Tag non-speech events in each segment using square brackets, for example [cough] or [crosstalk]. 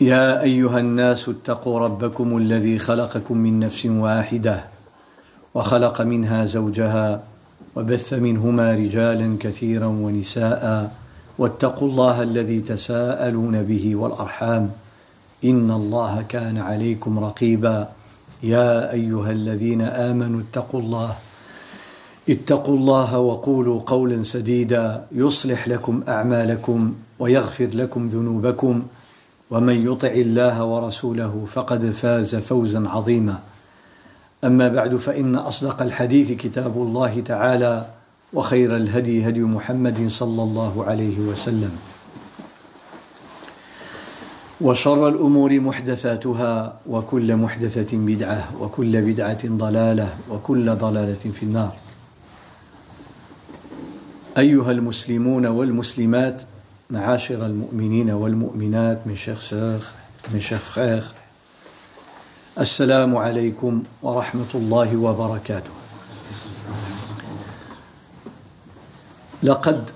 يا أيها الناس اتقوا ربكم الذي خلقكم من نفس واحدة وخلق منها زوجها وبث منهما رجالا كثيرا ونساء واتقوا الله الذي تساءلون به والأرحام إن الله كان عليكم رقيبا يا أيها الذين آمنوا اتقوا الله اتقوا الله وقولوا قولا سديدا يصلح لكم أعمالكم ويغفر لكم ذنوبكم ومن يطع الله ورسوله فقد فاز فوزا عظيما. أما بعد فإن أصدق الحديث كتاب الله تعالى وخير الهدي هدي محمد صلى الله عليه وسلم. وشر الأمور محدثاتها وكل محدثة بدعة وكل بدعة ضلالة وكل ضلالة في النار. أيها المسلمون والمسلمات معاشر المؤمنين والمؤمنات mes chers sœurs mes chers frères السلام عليكم ورحمة الله وبركاته. لقد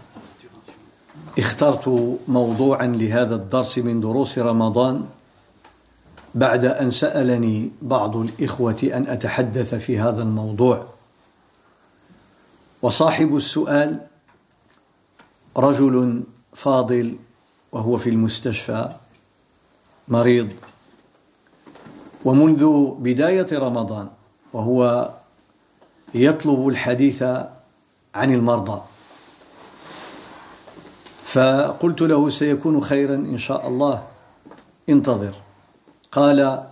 اخترت موضوعا لهذا الدرس من دروس رمضان بعد أن سألني بعض الإخوة أن أتحدث في هذا الموضوع. وصاحب السؤال رجل فاضل وهو في المستشفى مريض. ومنذ بداية رمضان وهو يطلب الحديث عن المرضى. فقلت له سيكون خيرا إن شاء الله انتظر. قال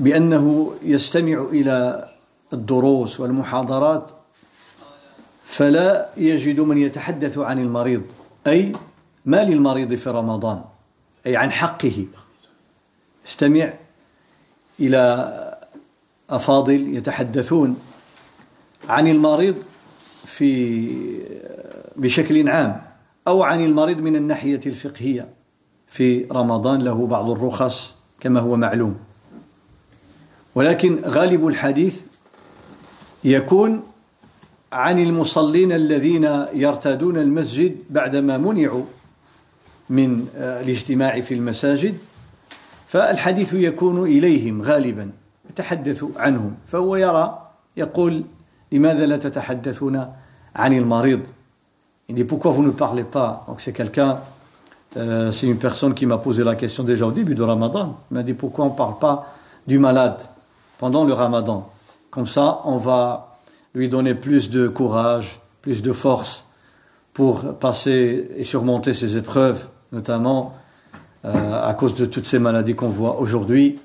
بأنه يستمع إلى الدروس والمحاضرات فلا يجد من يتحدث عن المريض أي ما للمريض في رمضان أي عن حقه. استمع إلى أفاضل يتحدثون عن المريض في بشكل عام أو عن المريض من الناحية الفقهية. في رمضان له بعض الرخص كما هو معلوم. ولكن غالب الحديث يكون عن المصلين الذين يرتادون المسجد بعدما منعوا من الاجتماع في المساجد فالحديث يكون إليهم غالبا يتحدث عنهم فهو يرى يقول لماذا لا تتحدثون عن المريض Il dit pourquoi vous ne parlez pas Donc c'est quelqu'un, euh, c'est une personne qui m'a posé la question déjà au début de Ramadan. Il m'a dit pourquoi on ne parle pas du malade pendant le Ramadan Comme ça, on va lui donner plus de courage, plus de force pour passer et surmonter ces épreuves, notamment euh, à cause de toutes ces maladies qu'on voit aujourd'hui,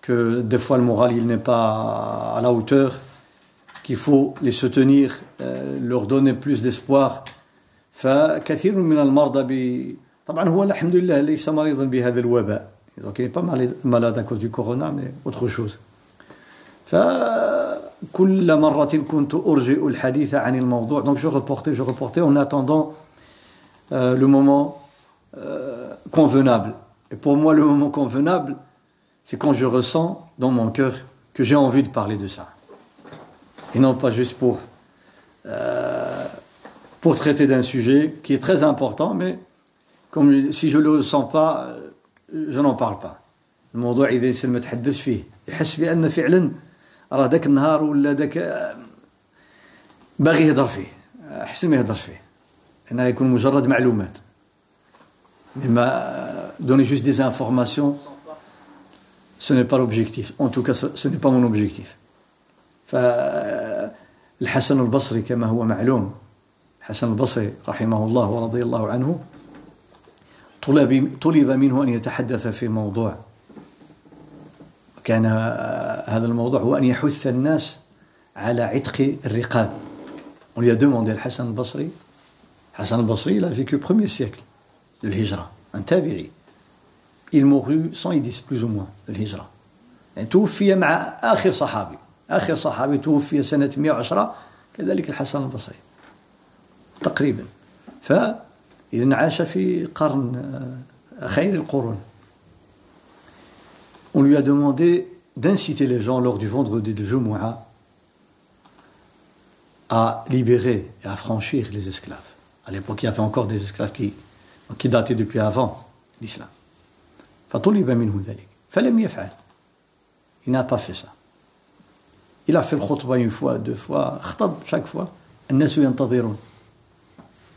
que des fois le moral il n'est pas à la hauteur, qu'il faut les soutenir, euh, leur donner plus d'espoir. فكثير من المرضى ب... طبعا هو الحمد لله ليس مريضا بهذا الوباء donc il n'est pas malade à cause du corona mais autre chose ف donc je reportais, je reportais en attendant euh, le moment euh, convenable. Et pour moi, le moment convenable, c'est quand je ressens dans mon cœur que j'ai envie de parler de ça. Et non pas juste pour, euh, traiter d'un sujet qui est très important, mais comme si je ne le ressens pas, je n'en parle pas. Le راه ذاك النهار ولا ذاك باغي يهضر فيه احسن ما يهضر فيه. هنا يكون مجرد معلومات. ما donner juste des informations ce n'est pas l'objectif en tout cas ce n'est pas mon objectif. فالحسن البصري كما هو معلوم الحسن البصري رحمه الله ورضي الله عنه طلب طلب منه أن يتحدث في موضوع. كان هذا الموضوع هو أن يحث الناس على عتق الرقاب On lui a demandé al Hassan al-Basri. Hassan al-Basri, il a vécu au premier siècle de l'Hijra. un tabi'i. Il mourut 110 plus ou moins de l'Hijra. توفي مع آخر صحابي آخر صحابي توفي سنة 110 كذلك الحسن البصري تقريبا فإذا عاش في قرن خير القرون On lui a demandé d'inciter les gens lors du vendredi de Jumu'ah à libérer et à franchir les esclaves. À l'époque, il y avait encore des esclaves qui, qui dataient depuis avant l'islam. فطلب منه ذلك فلم يفعل il n'a pas fait ça il a fait le khutbah une fois deux fois خطب chaque fois الناس ينتظرون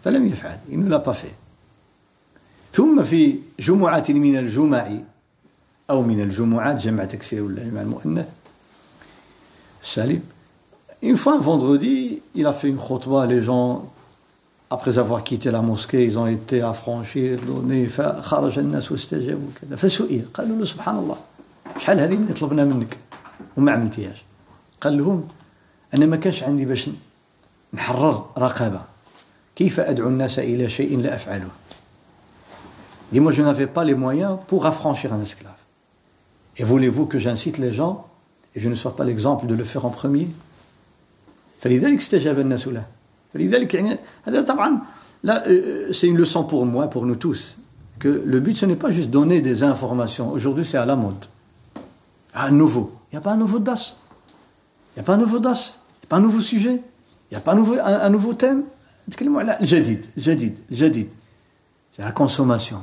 فلم يفعل il ne l'a pas fait ثم في جمعة من الجمع أو من الجمعات جمع تكسير ولا جمع المؤنث السالم Une fois, un vendredi, il a fait une khutbah, les gens, après avoir quitté la mosquée, ils ont été affranchis, donnés, فخرج الناس واستجابوا كذا فسئل قالوا له سبحان الله شحال هذه اللي طلبنا منك وما عملتيهاش قال لهم انا ما كانش عندي باش نحرر رقبه كيف ادعو الناس الى شيء لا افعله Dis moi je n'avais pas les moyens pour affranchir un esclave. Et voulez-vous que j'incite les gens et je ne sois pas l'exemple de le faire en premier? Là, euh, c'est une leçon pour moi, pour nous tous, que le but, ce n'est pas juste donner des informations. Aujourd'hui, c'est à la mode. À nouveau. Il n'y a pas un nouveau DAS. Il n'y a pas un nouveau DAS. Il n'y a pas un nouveau sujet. Il n'y a pas un nouveau, un, un nouveau thème. Jadid, jadid, jadid. C'est la consommation.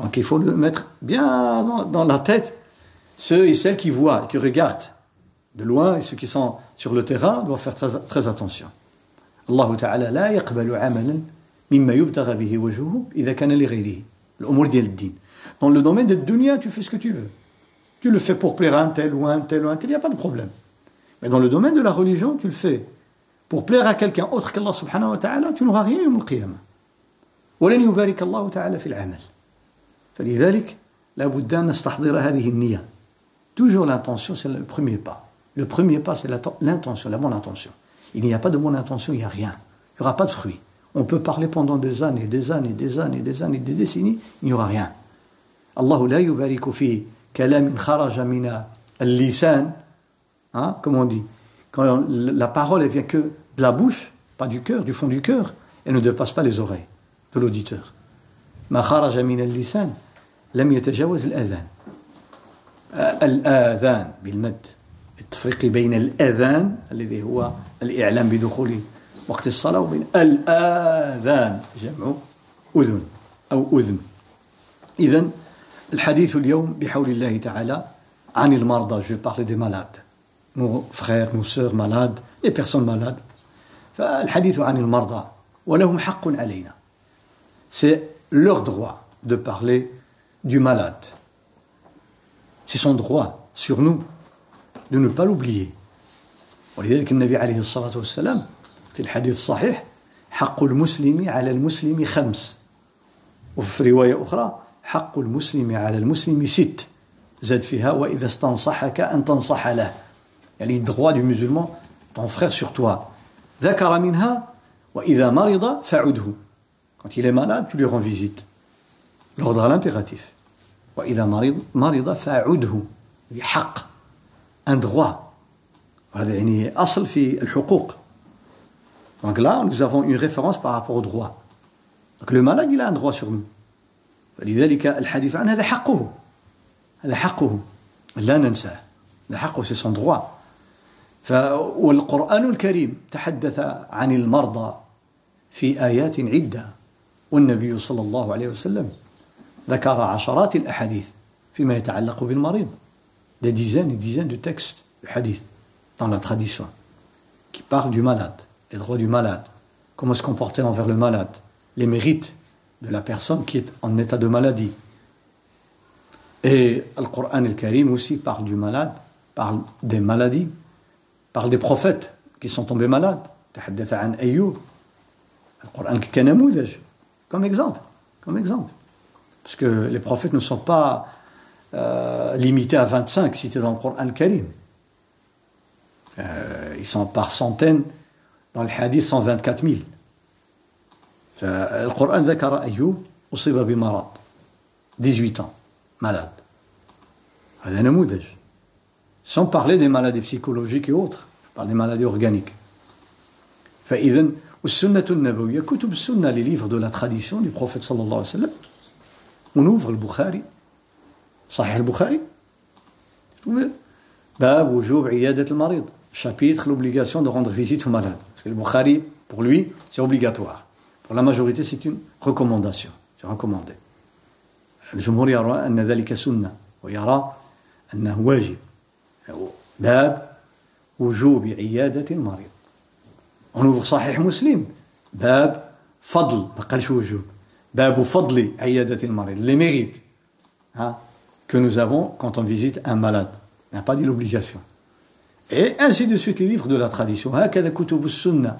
donc il faut le mettre bien dans, dans la tête ceux et celles qui voient qui regardent de loin et ceux qui sont sur le terrain doivent faire très, très attention. Allah Ta'ala لا يقبل عملا مما يبتغى به وجهه إذا كان لغيره الأمور ديال الدين dans le domaine de dunya tu fais ce que tu veux tu le fais pour plaire à un tel ou un tel ou un tel il n'y a pas de problème mais dans le domaine de la religion tu le fais pour plaire à quelqu'un autre qu'Allah subhanahu wa ta'ala tu n'auras rien يوم القيامة ولن يبارك الله تعالى في العمل فلذلك لابد أن نستحضر هذه النية toujours l'intention c'est le premier pas Le premier pas, c'est l'intention, la bonne intention. Il n'y a pas de bonne intention, il n'y a rien. Il n'y aura pas de fruit. On peut parler pendant des années, des années, des années, des années, des décennies, il n'y aura rien. Allah la yubariku fi kalamin kharaja mina al-lisan, hein, comme on dit. Quand la parole, elle vient que de la bouche, pas du cœur, du fond du cœur, elle ne dépasse pas les oreilles de l'auditeur. Ma kharaja min al-lisan, lam yatajawaz al-adhan. Al-adhan, bil-mad. التفريق بين الأذان الذي هو الإعلام بدخول وقت الصلاة وبين الآذان جمع أذن أو أذن إذا الحديث اليوم بحول الله تعالى عن المرضى vais parler des malades nos frères nos sœurs malades les personnes malades فالحديث عن المرضى ولهم حق علينا c'est leur droit de parler du malade c'est son droit sur nous de ne pas l'oublier ولذلك النبي عليه الصلاة والسلام في الحديث الصحيح حق المسلم على المسلم خمس وفي رواية أخرى حق المسلم على المسلم ست زاد فيها وإذا استنصحك أن تنصح له يعني الدغوا du musulman ton frère sur toi ذكر منها وإذا مرض فعده quand il est malade tu lui rends visite l'ordre à l'impératif وإذا مرض مرض فعده حق un droit. وهذا يعني أصل في الحقوق donc là nous avons une référence par rapport au droit. Donc le malade il a un droit sur nous. فلذلك الحديث عن هذا حقه هذا حقه لا ننساه هذا حقه c'est son droit. والقرآن الكريم تحدث عن المرضى في آيات عدة والنبي صلى الله عليه وسلم ذكر عشرات الأحاديث فيما يتعلق بالمريض des dizaines et dizaines de textes de hadith dans la tradition qui parlent du malade, les droits du malade, comment se comporter envers le malade, les mérites de la personne qui est en état de maladie. Et le Coran al-Karim aussi parle du malade, parle des maladies, parle des prophètes qui sont tombés malades. تحدث عن أيوب القرآن كنموذج comme exemple comme exemple parce que les prophètes ne sont pas euh, limités à 25 cités dans le Coran al-Karim euh, ils sont par centaines dans le hadith 124 000 القرآن ذكر أيوب أصيب بمرض 18 ans malade هذا نموذج sans parler des maladies psychologiques et autres je parle des maladies organiques فإذا والسنة النبوية كتب السنة les livres de la tradition du prophète صلى الله عليه وسلم on ouvre البخاري صحيح البخاري باب وجوب عيادة المريض chapitre l'obligation de rendre visite au malade parce que le Bukhari pour lui c'est obligatoire pour la majorité c'est une recommandation c'est recommandé الجمهور يرى أن ذلك سنة ويرى أنه واجب باب وجوب عيادة المريض ouvre Sahih Muslim باب فضل ما قالش وجوب باب فضل عيادة المريض. Les mérites hein, que nous avons quand on visite un malade. Il n'a pas dit l'obligation. Et ainsi de suite les livres de la tradition. هكذا كتب السنة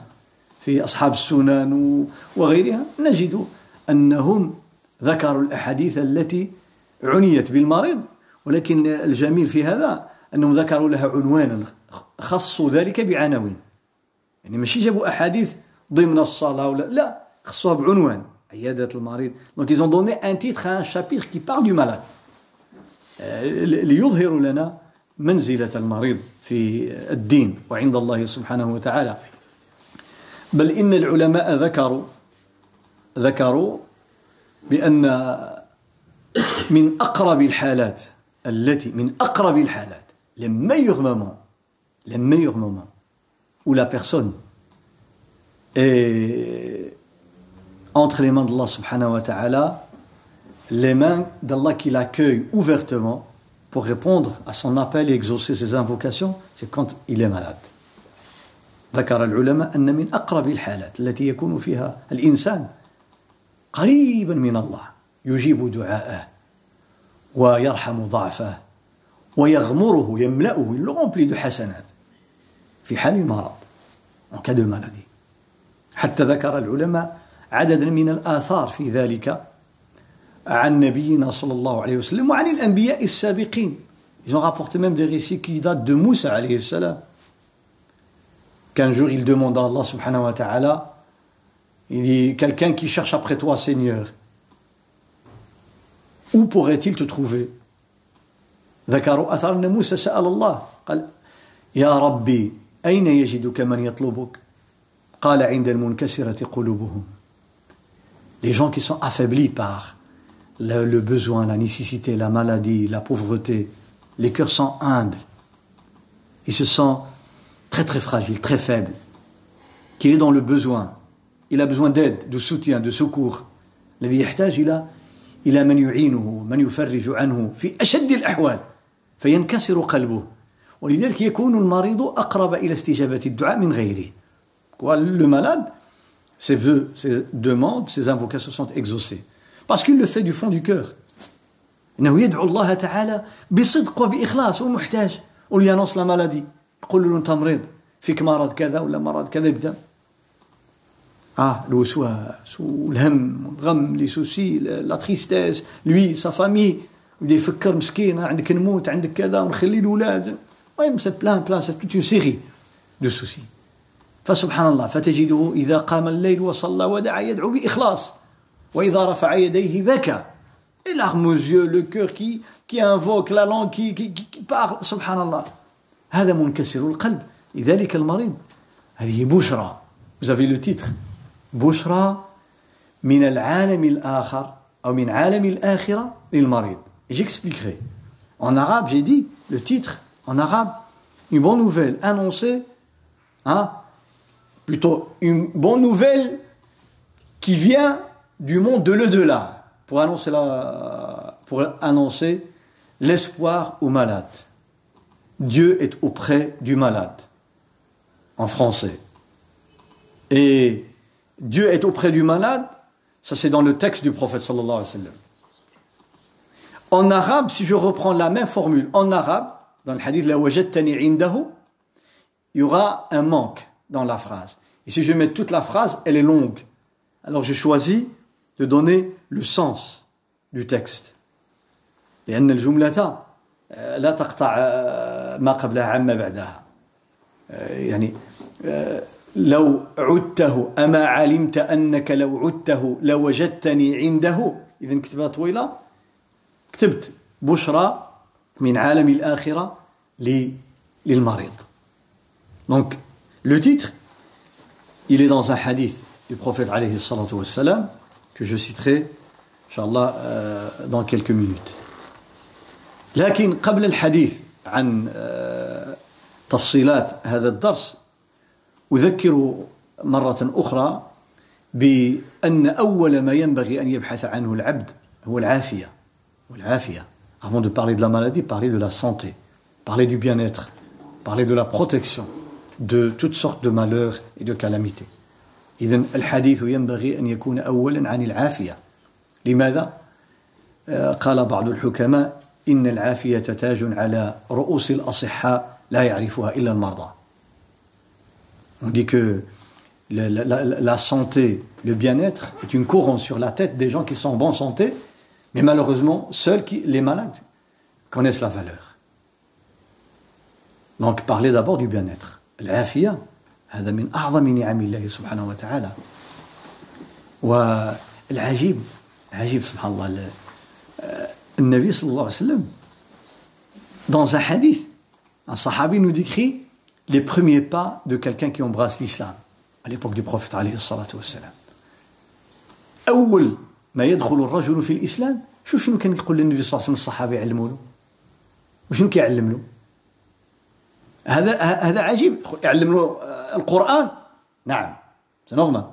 في أصحاب السنن وغيرها نجد أنهم ذكروا الأحاديث التي عنيت بالمريض ولكن الجميل في هذا أنهم ذكروا لها عنوانا خصوا ذلك بعناوين يعني ماشي جابوا أحاديث ضمن الصلاة ولا لا خصوها بعنوان دونك ils ont donné un titre un chapitre qui parle du malade. ليظهروا لنا منزلة المريض في الدين وعند الله سبحانه وتعالى بل إن العلماء ذكروا ذكروا بأن من أقرب الحالات التي من أقرب الحالات les meilleurs moments les meilleurs moments personne entre les mains d'Allah subhanahu wa ta'ala les mains d'Allah qui l'accueille ouvertement pour répondre à son appel et exaucer ses invocations c'est quand il est malade ذكر العلماء أن من أقرب الحالات التي يكون فيها الإنسان قريبا من الله يجيب دعاءه ويرحم ضعفه ويغمره يملأه remplit de حسنات في حال المرض en cas de maladie حتى ذكر العلماء عددا من الآثار في ذلك عن نبينا صلى الله عليه وسلم وعن الأنبياء السابقين ils ont rapporté même des récits qui datent de Moussa عليه السلام qu'un jour il demande à Allah subhanahu wa ta'ala il dit quelqu'un qui cherche après toi Seigneur où pourrait-il te trouver ذكروا أثر أن موسى سأل الله قال يا ربي أين يجدك من يطلبك قال عند المنكسرة قلوبهم les gens qui sont affaiblis par le, le besoin, la nécessité, la maladie, la pauvreté, les cœurs sont humbles. Ils se sentent très très fragiles, très faibles. Qu'il est dans le besoin. Il a besoin d'aide, de soutien, de secours. الذي يحتاج إلى إلى من يعينه من يفرج عنه في أشد الأحوال فينكسر قلبه ولذلك يكون المريض أقرب إلى استجابة الدعاء من غيره le malade ses vœux, ses demandes, ses invocations sont exaucées parce qu'il le fait du fond du cœur إنه يدعو الله تعالى بصدق وبإخلاص ومحتاج ولي annonce la maladie يقول له أنت مريض فيك مرض كذا ولا مرض كذا يبدأ Ah, الوسواس والهم والغم لي سوسي لا تريستيس لوي سا فامي يبدا يفكر مسكين عندك نموت عندك كذا ونخلي الاولاد المهم سي بلان بلان سي توت اون سيري دو سوسي فسبحان الله فتجده اذا قام الليل وصلى ودعا يدعو باخلاص واذا رفع يديه بكى et larmes aux yeux, le cœur qui, qui invoque, la langue qui, qui, qui parle, سبحان الله هذا منكسر القلب لذلك المريض هذه بشرى vous avez le titre بشرى من العالم الآخر أو من عالم الآخرة للمريض j'expliquerai en arabe j'ai dit le titre en arabe une bonne nouvelle annoncée hein, plutôt une bonne nouvelle qui vient du monde de l'au-delà pour annoncer la, pour annoncer l'espoir aux malades. Dieu est auprès du malade en français. Et Dieu est auprès du malade, Ça, c'est dans le texte du prophète sallallahu alayhi wa sallam. En arabe, si je reprends la même formule, en arabe, dans le hadith, la indahu, il y aura un manque dans la phrase. Et si je mets toute la phrase, elle est longue. Alors j'ai choisi de donner le sens du texte. لأن الجملة لا تقطع ما قبلها عما بعدها يعني لو عدته أما علمت أنك لو عدته لوجدتني عنده إذا كتبها طويلة كتبت بشرى من عالم الآخرة للمريض Donc, le titre, il est dans un hadith du prophète alayhi salatu wassalam, que je citerai, inshallah, euh, dans quelques minutes. لكن قبل الحديث عن تفصيلات هذا الدرس أذكر مرة أخرى بأن أول ما ينبغي أن يبحث عنه العبد هو العافية والعافية avant de parler de la maladie parler de la santé parler du bien-être parler de la protection de toutes sortes de malheurs et de calamités إذن الحديث ينبغي أن يكون أولا عن العافية لماذا؟ قال بعض الحكماء إن العافية تاج على رؤوس الأصحاء لا يعرفها إلا المرضى On dit que la, la, la santé, le bien-être est une couronne sur la tête des gens qui sont en bonne santé, mais malheureusement, seuls qui, les malades connaissent la valeur. Donc, parlez d'abord du bien-être. L'afia, هذا من أعظم نعم الله سبحانه وتعالى. والعجيب العجيب سبحان الله النبي صلى الله عليه وسلم dans un hadith un sahabi nous décrit les premiers pas de quelqu'un qui embrasse l'islam à l'époque du prophète عليه الصلاة والسلام أول ما يدخل الرجل في الإسلام شوف شنو كان يقول للنبي صلى الله عليه وسلم الصحابة يعلموا له وشنو كيعلم له هذا هذا عجيب. يعلم القرآن. نعم. سي نورمال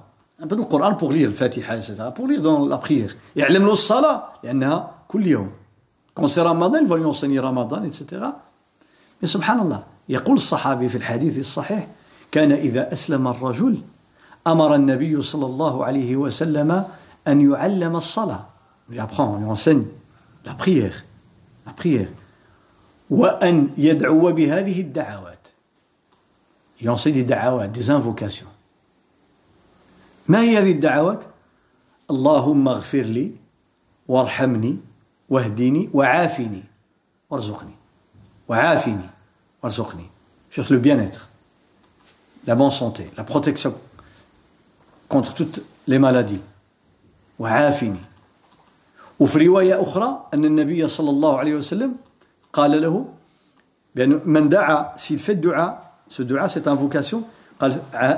بدل القرآن بوغ لير الفاتحة بوغ لير دون لا يعلم له الصلاة لأنها كل يوم. كون سي رمضان فون يونسيني رمضان اتسيتيرا مي سبحان الله. يقول الصحابي في الحديث الصحيح كان إذا أسلم الرجل أمر النبي صلى الله عليه وسلم أن يعلم الصلاة. يابخون يونسيني لا بريير لا بريير وأن يدعو بهذه الدعوات. enseigne des da'awat, des invocations. ما هي هذه الدعوات؟ اللهم اغفر لي وارحمني واهدني وعافني وارزقني. وعافني وارزقني. Cherche le bien-être. La bonne santé la protection contre toutes les maladies. وعافني. وفي رواية أخرى أن النبي صلى الله عليه وسلم قال له بأن من دعا سيد في الدعاء سو دعاء سي فوكاسيون قال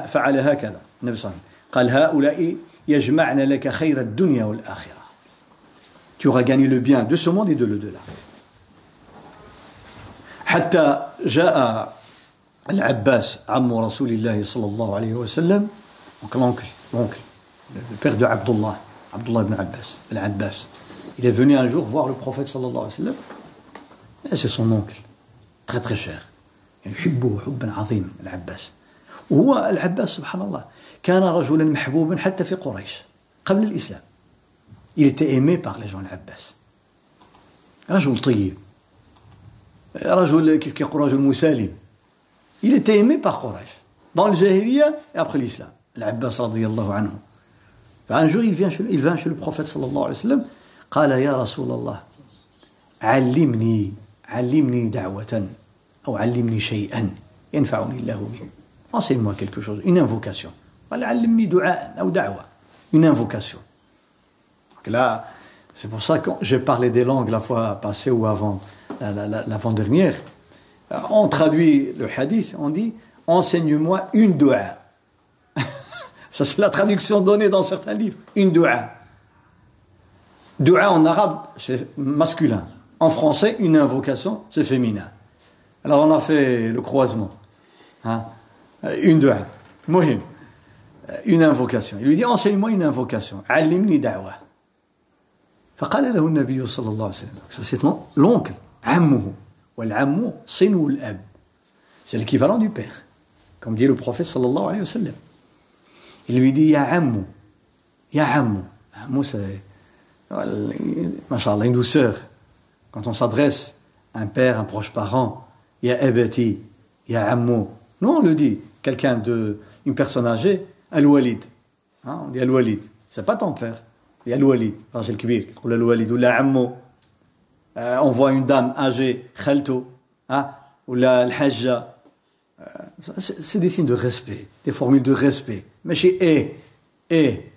فعل هكذا النبي صلى الله عليه وسلم. قال هؤلاء يجمعن لك خير الدنيا والآخرة. Tu auras gagné le bien de ce monde et de l'au-delà. حتى جاء العباس عم رسول الله صلى الله عليه وسلم donc l'oncle le père de Abdullah Abdullah ibn Abbas العباس. Il est venu un jour voir le prophète صلى الله عليه وسلم. C'est son oncle. Très très cher. يحبه حبا عظيما العباس. وهو العباس سبحان الله. كان رجلا محبوبا حتى في قريش قبل الإسلام. Il était aimé par les gens العباس. رجل طيب. رجل كيف كيقول رجل مسالم. Il était aimé par قريش dans jahiliya et après l'islam العباس رضي الله عنه. فun jour il vient chez, il vient chez le prophète صلى الله عليه وسلم. قال يا رسول الله علمني. علمني دعوة أو علمني شيئا ينفعني الله به enseigne-moi quelque chose une invocation قال علمني دعاء أو دعوة une invocation Donc là c'est pour ça que j'ai parlé des langues la fois passée ou avant l'avant-dernière on traduit le hadith on dit enseigne-moi une dua [laughs] ça c'est la traduction donnée dans certains livres une dua dua en arabe c'est masculin en français une invocation c'est féminin alors on a fait le croisement. Hein? Une dua. Mohim. Une invocation. Il lui dit enseigne-moi une invocation. Alimni da'wa. فقال له النبي صلى الله عليه وسلم ça c'est l'oncle عمه والعم صنو الأب c'est l'équivalent du père comme dit le prophète صلى الله عليه وسلم il lui dit يا عمو يا عمو Un mot, c'est. Machallah, une douceur. quand on s'adresse à un père, un proche parent, il y ya ebati, ya ammo. Non, on le dit. Quelqu'un de, une personne âgée, al-walid. Hein, on dit al-walid. C'est pas ton père. Il y a al-walid, Rajel Kibir, ou al-walid, ou la ammo. Euh, on voit une dame âgée, khalto, hein, ou la al-hajja. Euh, c'est des signes de respect, des formules de respect. Mais chez eh, eh,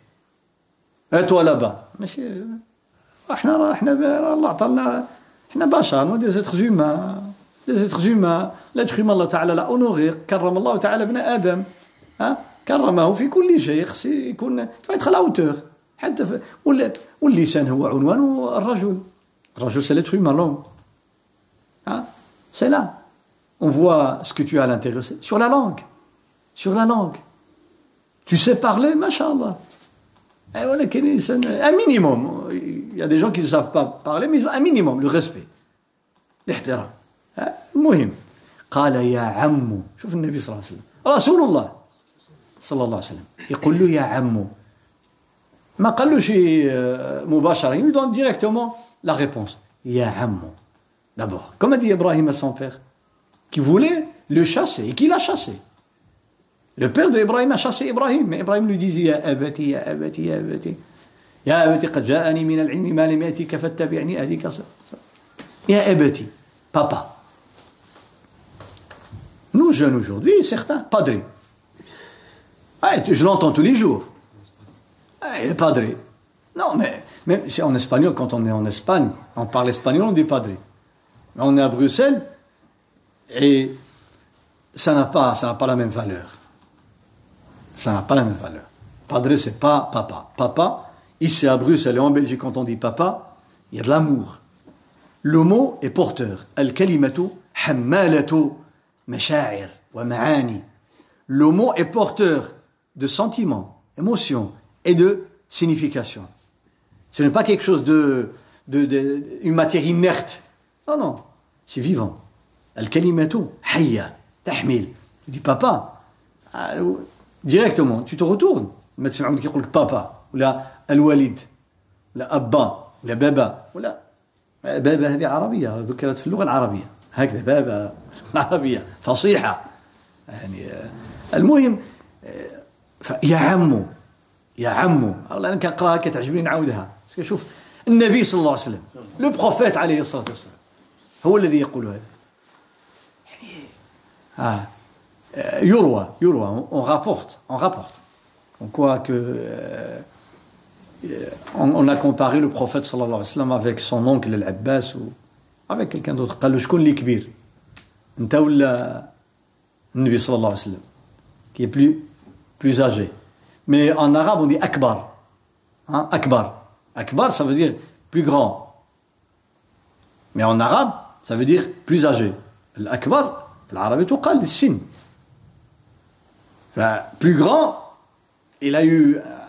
eh toi là-bas. Mais chez. Allah الله عطانا احنا بشر دي زيتر زوما دي زيتر زوما لا تخيم الله تعالى لا اونوري كرم الله تعالى ابن ادم ها كرمه في كل شيء خص يكون يدخل اوتور حتى في واللسان هو عنوان الرجل الرجل سي لتر هومان ها سي لا on voit ce que tu as à l'intérieur. Sur la langue. Sur la langue. Tu sais parler, machallah. Un minimum. Il y a des gens qui ne savent pas parler, mais ils ont un minimum, le respect. الاحترام مهم قال يا عمو شوف النبي صلى الله عليه وسلم رسول الله صلى الله عليه وسلم يقول له يا عمو ما قال له شيء مباشرة il lui donne directement la réponse يا عمو d'abord comme a dit Ibrahim à son père qui voulait le chasser et qui l'a chassé. Le père d'Ibrahim a chassé Ibrahim, mais Ibrahim lui disait Ya abati, ya abati, ya yatika fattabi'ni ahdika Ya abati, papa. Nous jeunes aujourd'hui, certains, padre. Ah, je l'entends tous les jours. Ah, padre. Non, mais même en espagnol, quand on est en Espagne, on parle espagnol, on dit padre. Mais on est à Bruxelles, et ça n'a pas, pas la même valeur. Ça n'a pas la même valeur. Padre, c'est pas papa. Papa, Ici à Bruxelles et en Belgique, quand on dit papa, il y a de l'amour. Le mot est porteur. Al-kalimatu hammalatu masha'ir wa ma'ani. Le mot est porteur de sentiments, émotions et de signification. Ce n'est pas quelque chose de, de, une matière inerte. Non, non, c'est vivant. Al-kalimatu hayya tahmil. Tu dis papa, ah, directement, tu te retournes. Le médecin dit papa. Ou là, الوالد ولا أبا ولا بابا ولا بابا هذه عربية ذكرت في اللغة العربية هكذا بابا [laughs] العربية فصيحة يعني المهم يا عمو يا عمو والله أنا كنقراها كتعجبني نعاودها شوف النبي صلى الله عليه وسلم لو بروفيت عليه الصلاة والسلام هو الذي يقول هذا. Euh, Yurwa, Yurwa, on, rapporte, on rapporte. On croit que. Euh, on, a comparé le prophète sallallahu alayhi wa sallam avec son oncle Al-Abbas ou avec quelqu'un d'autre. قال له شكون اللي كبير؟ انت ولا النبي صلى الله عليه وسلم qui est plus plus âgé. Mais en arabe on dit akbar. Hein, akbar. Akbar ça veut dire plus grand. Mais en arabe ça veut dire plus âgé. L'akbar L'arabe تقال للسن plus grand il a eu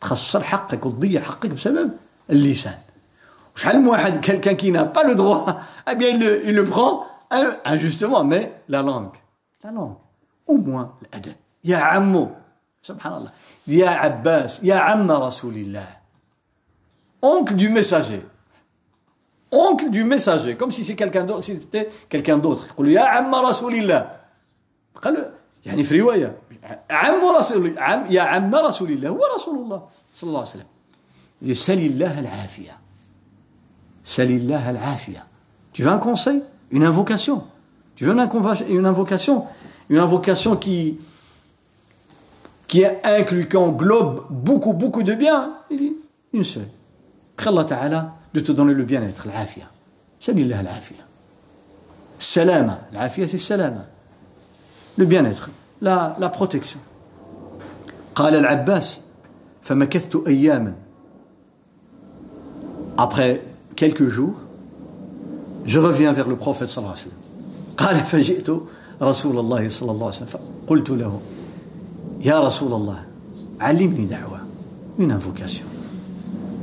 تخسر حقك وتضيع حقك بسبب اللسان. وشحال من واحد quelqu'un qui n'a pas le droit, eh bien il le, il le prend injustement, mais la langue. La langue. Au moins l'adab. يا عمو سبحان الله يا عباس يا عم رسول الله oncle du messager oncle du messager comme si c'est quelqu'un d'autre si c'était quelqu'un d'autre يقول يا عم رسول الله قال يعني في روايه عم رسول عم يا عم رسول الله هو رسول الله صلى الله عليه وسلم سل الله العافيه سل الله العافيه tu veux un conseil une invocation tu veux une invocation une invocation qui qui inclut qui englobe beaucoup beaucoup de bien il dit une seule prie Allah Ta'ala de te donner le bien-être العافيه سل الله العافيه السلامه العافيه c'est السلامه le bien-être, La, la protection. قال العباس فمكثت أياما. Après quelques jours, je reviens vers le prophète sallallahu alayhi wa sallam. قال فجئت رسول الله صلى الله عليه وسلم. قلت له يا رسول الله علمني دعوة une invocation.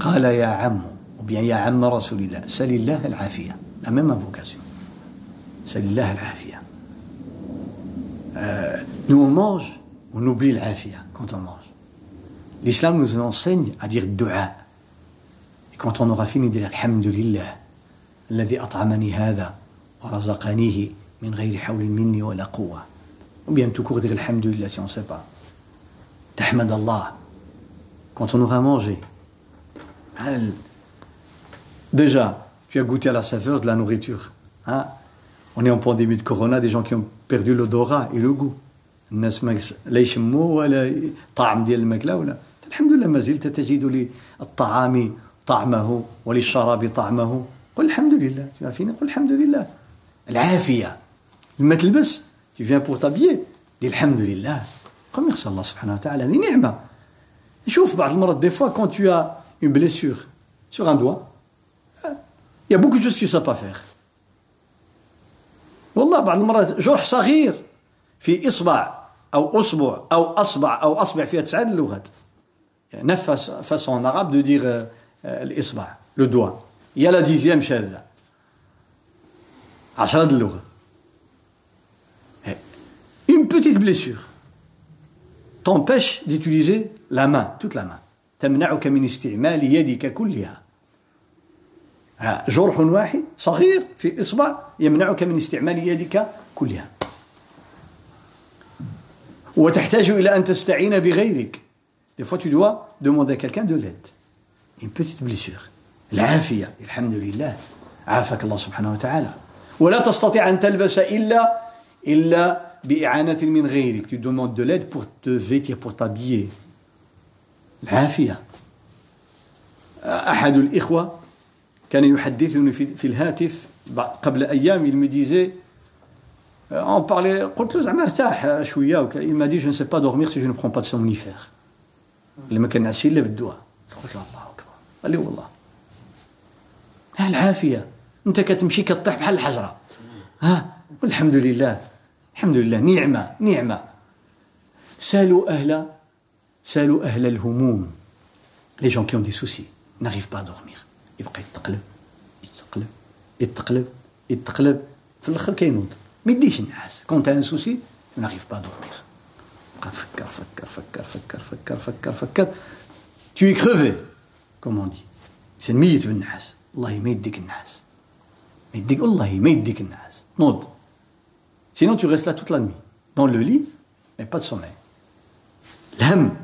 قال يا عم ou bien يا عم رسول الله سل الله العافية. La même invocation. سل الله العافية. Euh, nous on mange on oublie l'afia quand on mange l'islam nous enseigne à dire dua et quand on aura fini de dire alhamdulillah الذي أطعمني هذا ورزقنيه من غير حول مني ولا قوة ou bien tout court dire alhamdulillah si on ne sait pas تحمد الله quand on aura mangé déjà tu as goûté à la saveur de la nourriture hein? on est en pandémie de corona des gens qui ont perdu l'odorat et le goût الناس لا يشموا ولا طعم ديال الماكلة ولا. الحمد لله ما زلت تجد للطعام طعمه وللشراب طعمه. قل الحمد لله. تعرفين قل الحمد لله. العافية. لما تلبس tu viens pour t'habiller. dis الحمد لله. remercie الله سبحانه وتعالى. هذه نعمة. شوف بعض المرات des fois quand tu as une blessure sur un doigt il y a beaucoup faire. والله بعض المرات جرح صغير في إصبع. أو أصبع أو أصبع أو أصبع فيها تسعة اللغات. يعني نفس arabe de dire euh, الإصبع il y a la dixième شاذة عشرة اللغة. Une petite blessure t'empêche d'utiliser la main toute la main. تمنعك من استعمال يدك كلها. جرح واحد صغير في إصبع يمنعك من استعمال يدك كلها. وتحتاج إلى أن تستعين بغيرك. Fois, tu dois demander à quelqu'un de l'aide. Une petite blessure. العافية. الحمد لله. عافاك الله سبحانه وتعالى. ولا تستطيع أن تلبس إلا إلا بإعانة من غيرك. Tu demandes de l'aide pour te vêtir pour t'habiller. العافية. أحد الإخوة كان يحدثني في الهاتف قبل أيام. Il me on parlait قلت له زعما ارتاح شويه il m'a dit je ne sais pas dormir si je ne prends pas de somnifère اللي ما كنعسش الا بالدواء قلت له الله اكبر قال لي والله العافيه انت كتمشي كطيح بحال الحجره ها والحمد لله الحمد لله نعمه نعمه سالوا اهل سالوا اهل الهموم لي جون كي اون دي سوسي n'arrivent pas à dormir يبقى يتقلب يتقلب يتقلب يتقلب في الاخر كينوض ما يديش النعاس كونت ان سوسي ناريف با دورمير فكر فكر فكر فكر فكر فكر فكر tu es crevé comme on dit c'est ميت بالنعاس والله ما يديك النعاس ما يديك والله ما يديك النعاس نوض sinon tu restes là toute la nuit dans le lit mais pas de sommeil الهم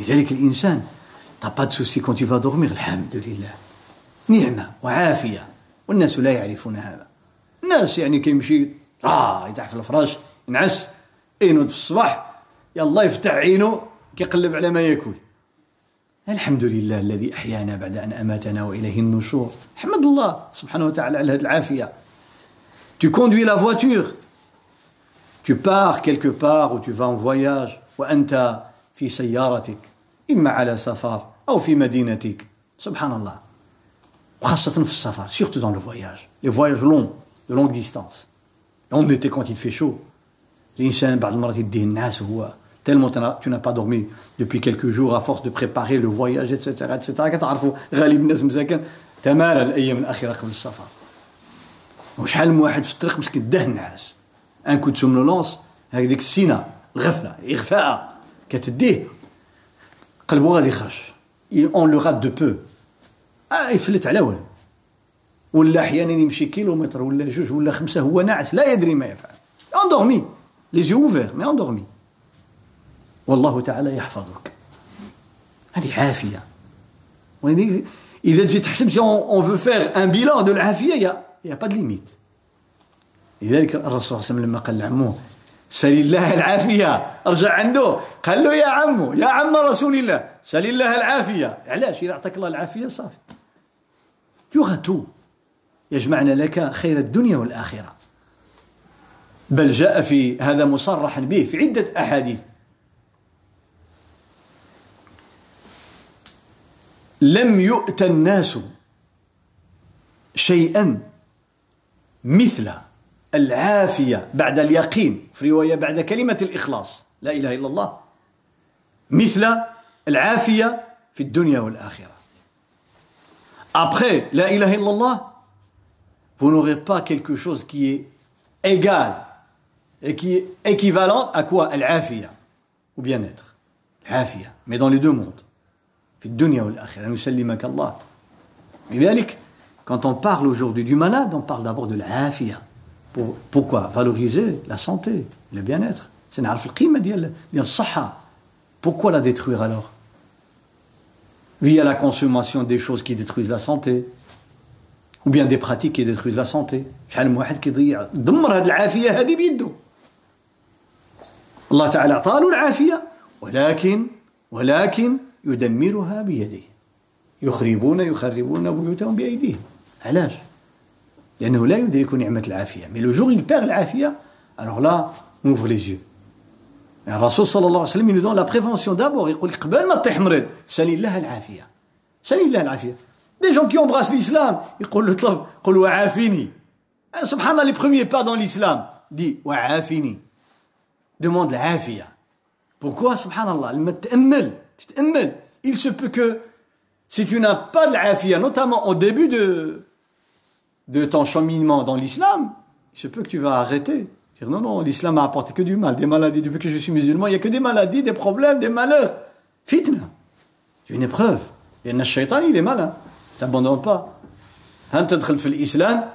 لذلك الإنسان t'as pas de souci quand tu vas dormir الحمد لله نعمة وعافية والناس لا يعرفون هذا الناس يعني كيمشي آه يطيح في الفراش ينعس ينوض في الصباح يلا يفتح عينه كيقلب على ما ياكل. الحمد لله الذي أحيانا بعد أن أماتنا وإليه النشور. حمد الله سبحانه وتعالى على هذه العافية. Tu conduis la voiture. Tu pars quelque part ou tu vas en voyage. وانت في سيارتك اما على سفر أو في مدينتك سبحان الله وخاصة في السفر surtout dans le voyage. Les voyages longs. de longue distance. En été, quand il fait chaud, l'insan, tellement tu n'as pas dormi depuis quelques jours à force de préparer le voyage, etc. etc. كتعرفوا غالب الناس مساكن تمارى الايام الاخيره قبل السفر وشحال من واحد في الطريق مسكين ده النعاس ان كود سومنولونس هكذيك السينه الغفله اغفاء كتديه قلبه غادي يخرج اون لو غات دو بو اه يفلت على والو ولا أحيانا يمشي كيلومتر ولا جوج ولا خمسة هو ناعس لا يدري ما يفعل. أندورمي. لي اوفير مي اندورمي والله تعالى يحفظك. هذه عافية. إذا تجي تحسب سي اون فو فير ان بيلان دو العافية يا يا با ليميت لذلك الرسول صلى الله عليه وسلم لما قال لعمه سل الله العافية. رجع عنده. قال له يا عمو يا عم رسول الله سل الله العافية. علاش؟ إذا أعطاك الله العافية صافي. tu تو يجمعنا لك خير الدنيا والآخرة. بل جاء في هذا مصرحا به في عدة أحاديث. لم يؤت الناس شيئا مثل العافية بعد اليقين في رواية بعد كلمة الإخلاص لا إله إلا الله مثل العافية في الدنيا والآخرة. Après, la ilaha illallah, vous n'aurez pas quelque chose qui est égal et qui est équivalent à quoi? Al-afiyah, au bien-être. Al-afiyah, mais dans les deux mondes. Quand on parle aujourd'hui du malade, on parle d'abord de l'afiyah. Pour, pourquoi? Valoriser la santé, le bien-être. C'est Pourquoi la détruire alors? Via la consommation des choses qui détruisent la santé, bien des pratiques qui détruisent la santé. شحال من واحد كيضيع دمر هذه العافية هذه بيده. الله تعالى عطاه العافية ولكن ولكن يدمرها بيده. يخربون يخربون بيوتهم بأيديهم. علاش؟ لأنه لا يدرك العافية. Mais le jour où il alors là, on ouvre les yeux. الرسول صلى الله عليه وسلم يدون لا بريفونسيون دابور يقول قبل ما تطيح مريض سالي الله العافيه سالي الله العافيه Des gens qui embrassent l'islam, ils disent hein, Subhanallah, les premiers pas dans l'islam, dit Wa'afini. Demande l'afia. Pourquoi Subhanallah? Il se peut que si tu n'as pas de l'afia, notamment au début de, de ton cheminement dans l'islam, il se peut que tu vas arrêter. Non, non, l'islam a apporté que du mal, des maladies. Depuis que je suis musulman, il n'y a que des maladies, des problèmes, des malheurs. Fitna. C'est une épreuve. Et le shaitan, il est malin. T'abandonnes pas. انت دخلت في الإسلام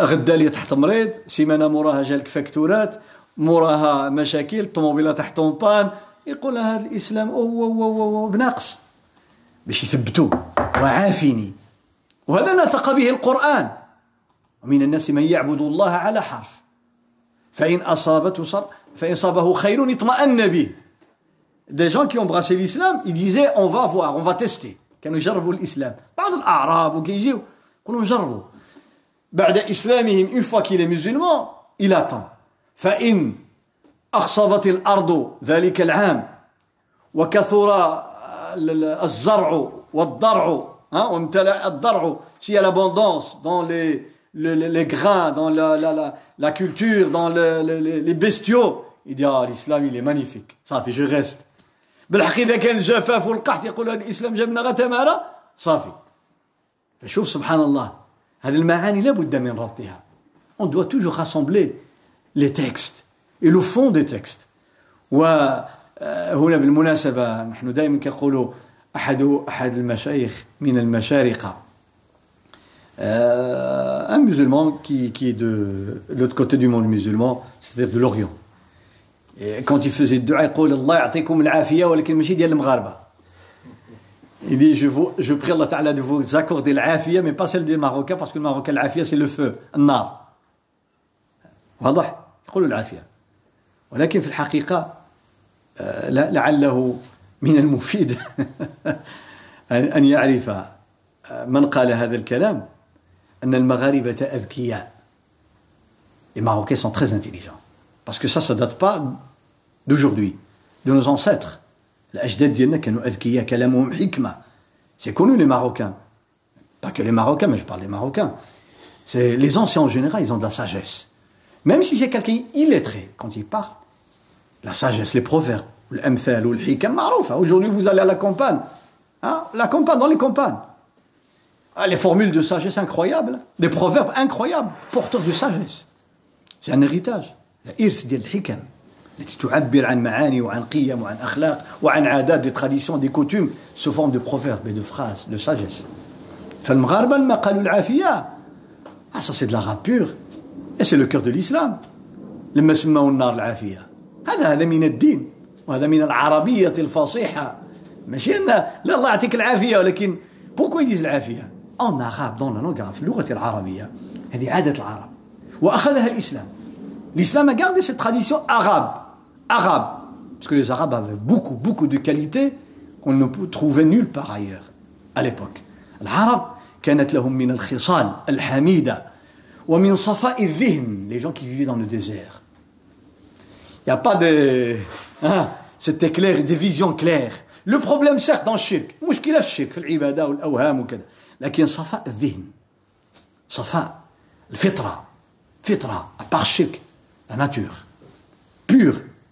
غدا لي تحت مريض سيمانة موراها جالك فاكتورات موراها مشاكل الطوموبيلة تحت بان يقول هذا الإسلام أو أو أو, أو بناقص. باش يثبتوه وعافني وهذا نطق به القرآن. ومن الناس من يعبد الله على حرف. فإن أصابته صر فإن صابه خير اطمأن به. Des gens qui ont ils disaient on va voir on va tester. كانوا يجربوا الإسلام بعض الأعراب وكيجيو يقولوا نجربوا بعد إسلامهم une fois qu'il est musulman il attend فإن أخصبت الأرض ذلك العام وكثر الزرع والضرع وامتلأ الضرع s'il y a l'abondance dans les les grains, dans la, culture, dans les bestiaux. Il dit, ah, l'islam, il est magnifique. Ça fait, je reste. بالحقيقة كان الجفاف والقحط يقول هذا الإسلام جابنا غا تمارة صافي. فشوف سبحان الله هذه المعاني لابد من ربطها. On doit toujours rassembler les textes et le fond des textes. وهنا بالمناسبة نحن دائما كنقولوا أحد أحد المشايخ من المشارقة euh, un musulman qui, qui est de l'autre côté du monde musulman, c'est-à-dire de l'Orient. كونت يفوزي الدعاء يقول الله يعطيكم العافية ولكن ماشي ديال المغاربة. يدي جو جو بري الله تعالى دو فو زاكوردي العافيه مي با سيل دي ماروكا باسكو الماروكا العافيه سي لو فو النار واضح يقولوا العافية. ولكن في الحقيقة آه، لعله من المفيد [laughs] ان يعرف آه، من قال هذا الكلام أن المغاربة أذكياء. Les Marocains sont très intelligents. Parce que ça, ça date pas d'aujourd'hui, de nos ancêtres. C'est connu les Marocains. Pas que les Marocains, mais je parle des Marocains. C'est les anciens en général, ils ont de la sagesse. Même si c'est quelqu'un illettré, quand il parle, la sagesse, les proverbes, hein. aujourd'hui vous allez à la campagne. Hein? La campagne, dans les campagnes. Ah, les formules de sagesse incroyables, hein. des proverbes incroyables, porteurs de sagesse. C'est un héritage. La irs l'hikam. التي تعبر عن معاني وعن قيم وعن أخلاق وعن عادات traditions des coutumes sous forme de proverbes et de phrases de sagesse. فالمغاربة لما قالوا العافية ah ça c'est de l'arabe pur et c'est le cœur de l'islam. لما سموا النار العافية. هذا هذا من الدين وهذا من العربية الفصيحة. ماشي أن لا الله يعطيك العافية ولكن ils disent العافية؟ Arabe, dans la langue arabe, اللغة العربية. هذه عادة العرب. وأخذها الإسلام. L'islam a gardé cette tradition arabe. arabe parce que les arabes avaient beaucoup beaucoup de qualités qu'on ne peut trouver nulle part ailleurs à l'époque العرب كانت لهم من الخصال الحميدة ومن صفاء الذهن les gens qui vivaient dans le désert il n'y a pas de hein, c'était clair des visions claires لو بروبليم سيغ دون الشرك مشكله في الشرك في العباده والاوهام وكذا لكن صفاء الذهن صفاء الفطره فطره ابار الشرك لا ناتور بور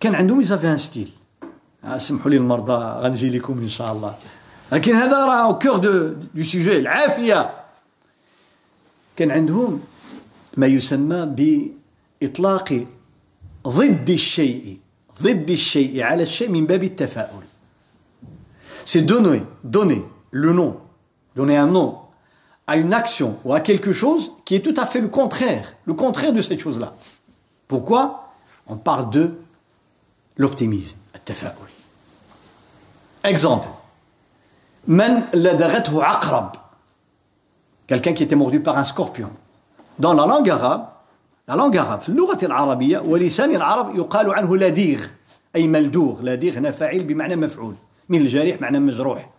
كان عندهم يسافي ان ستيل سمحوا لي المرضى غنجي لكم ان شاء الله لكن هذا راه او كور دو دو سوجي العافيه كان عندهم ما يسمى باطلاق ضد الشيء ضد الشيء على الشيء من باب التفاؤل c'est donner, donner le nom, donner un nom à une action ou à quelque chose qui est tout à fait le contraire, le contraire de cette chose-là. Pourquoi On parle de لوبتيميزم التفاؤل. اكزومبل من لدغته عقرب. كالكان qui était mordu par un scorpion. Dans la langue arabe la langue arabe في اللغة العربية ولسان العرب يقال عنه لديغ أي ملدوغ. لديغ هنا فاعل بمعنى مفعول. من الجريح معنى مجروح.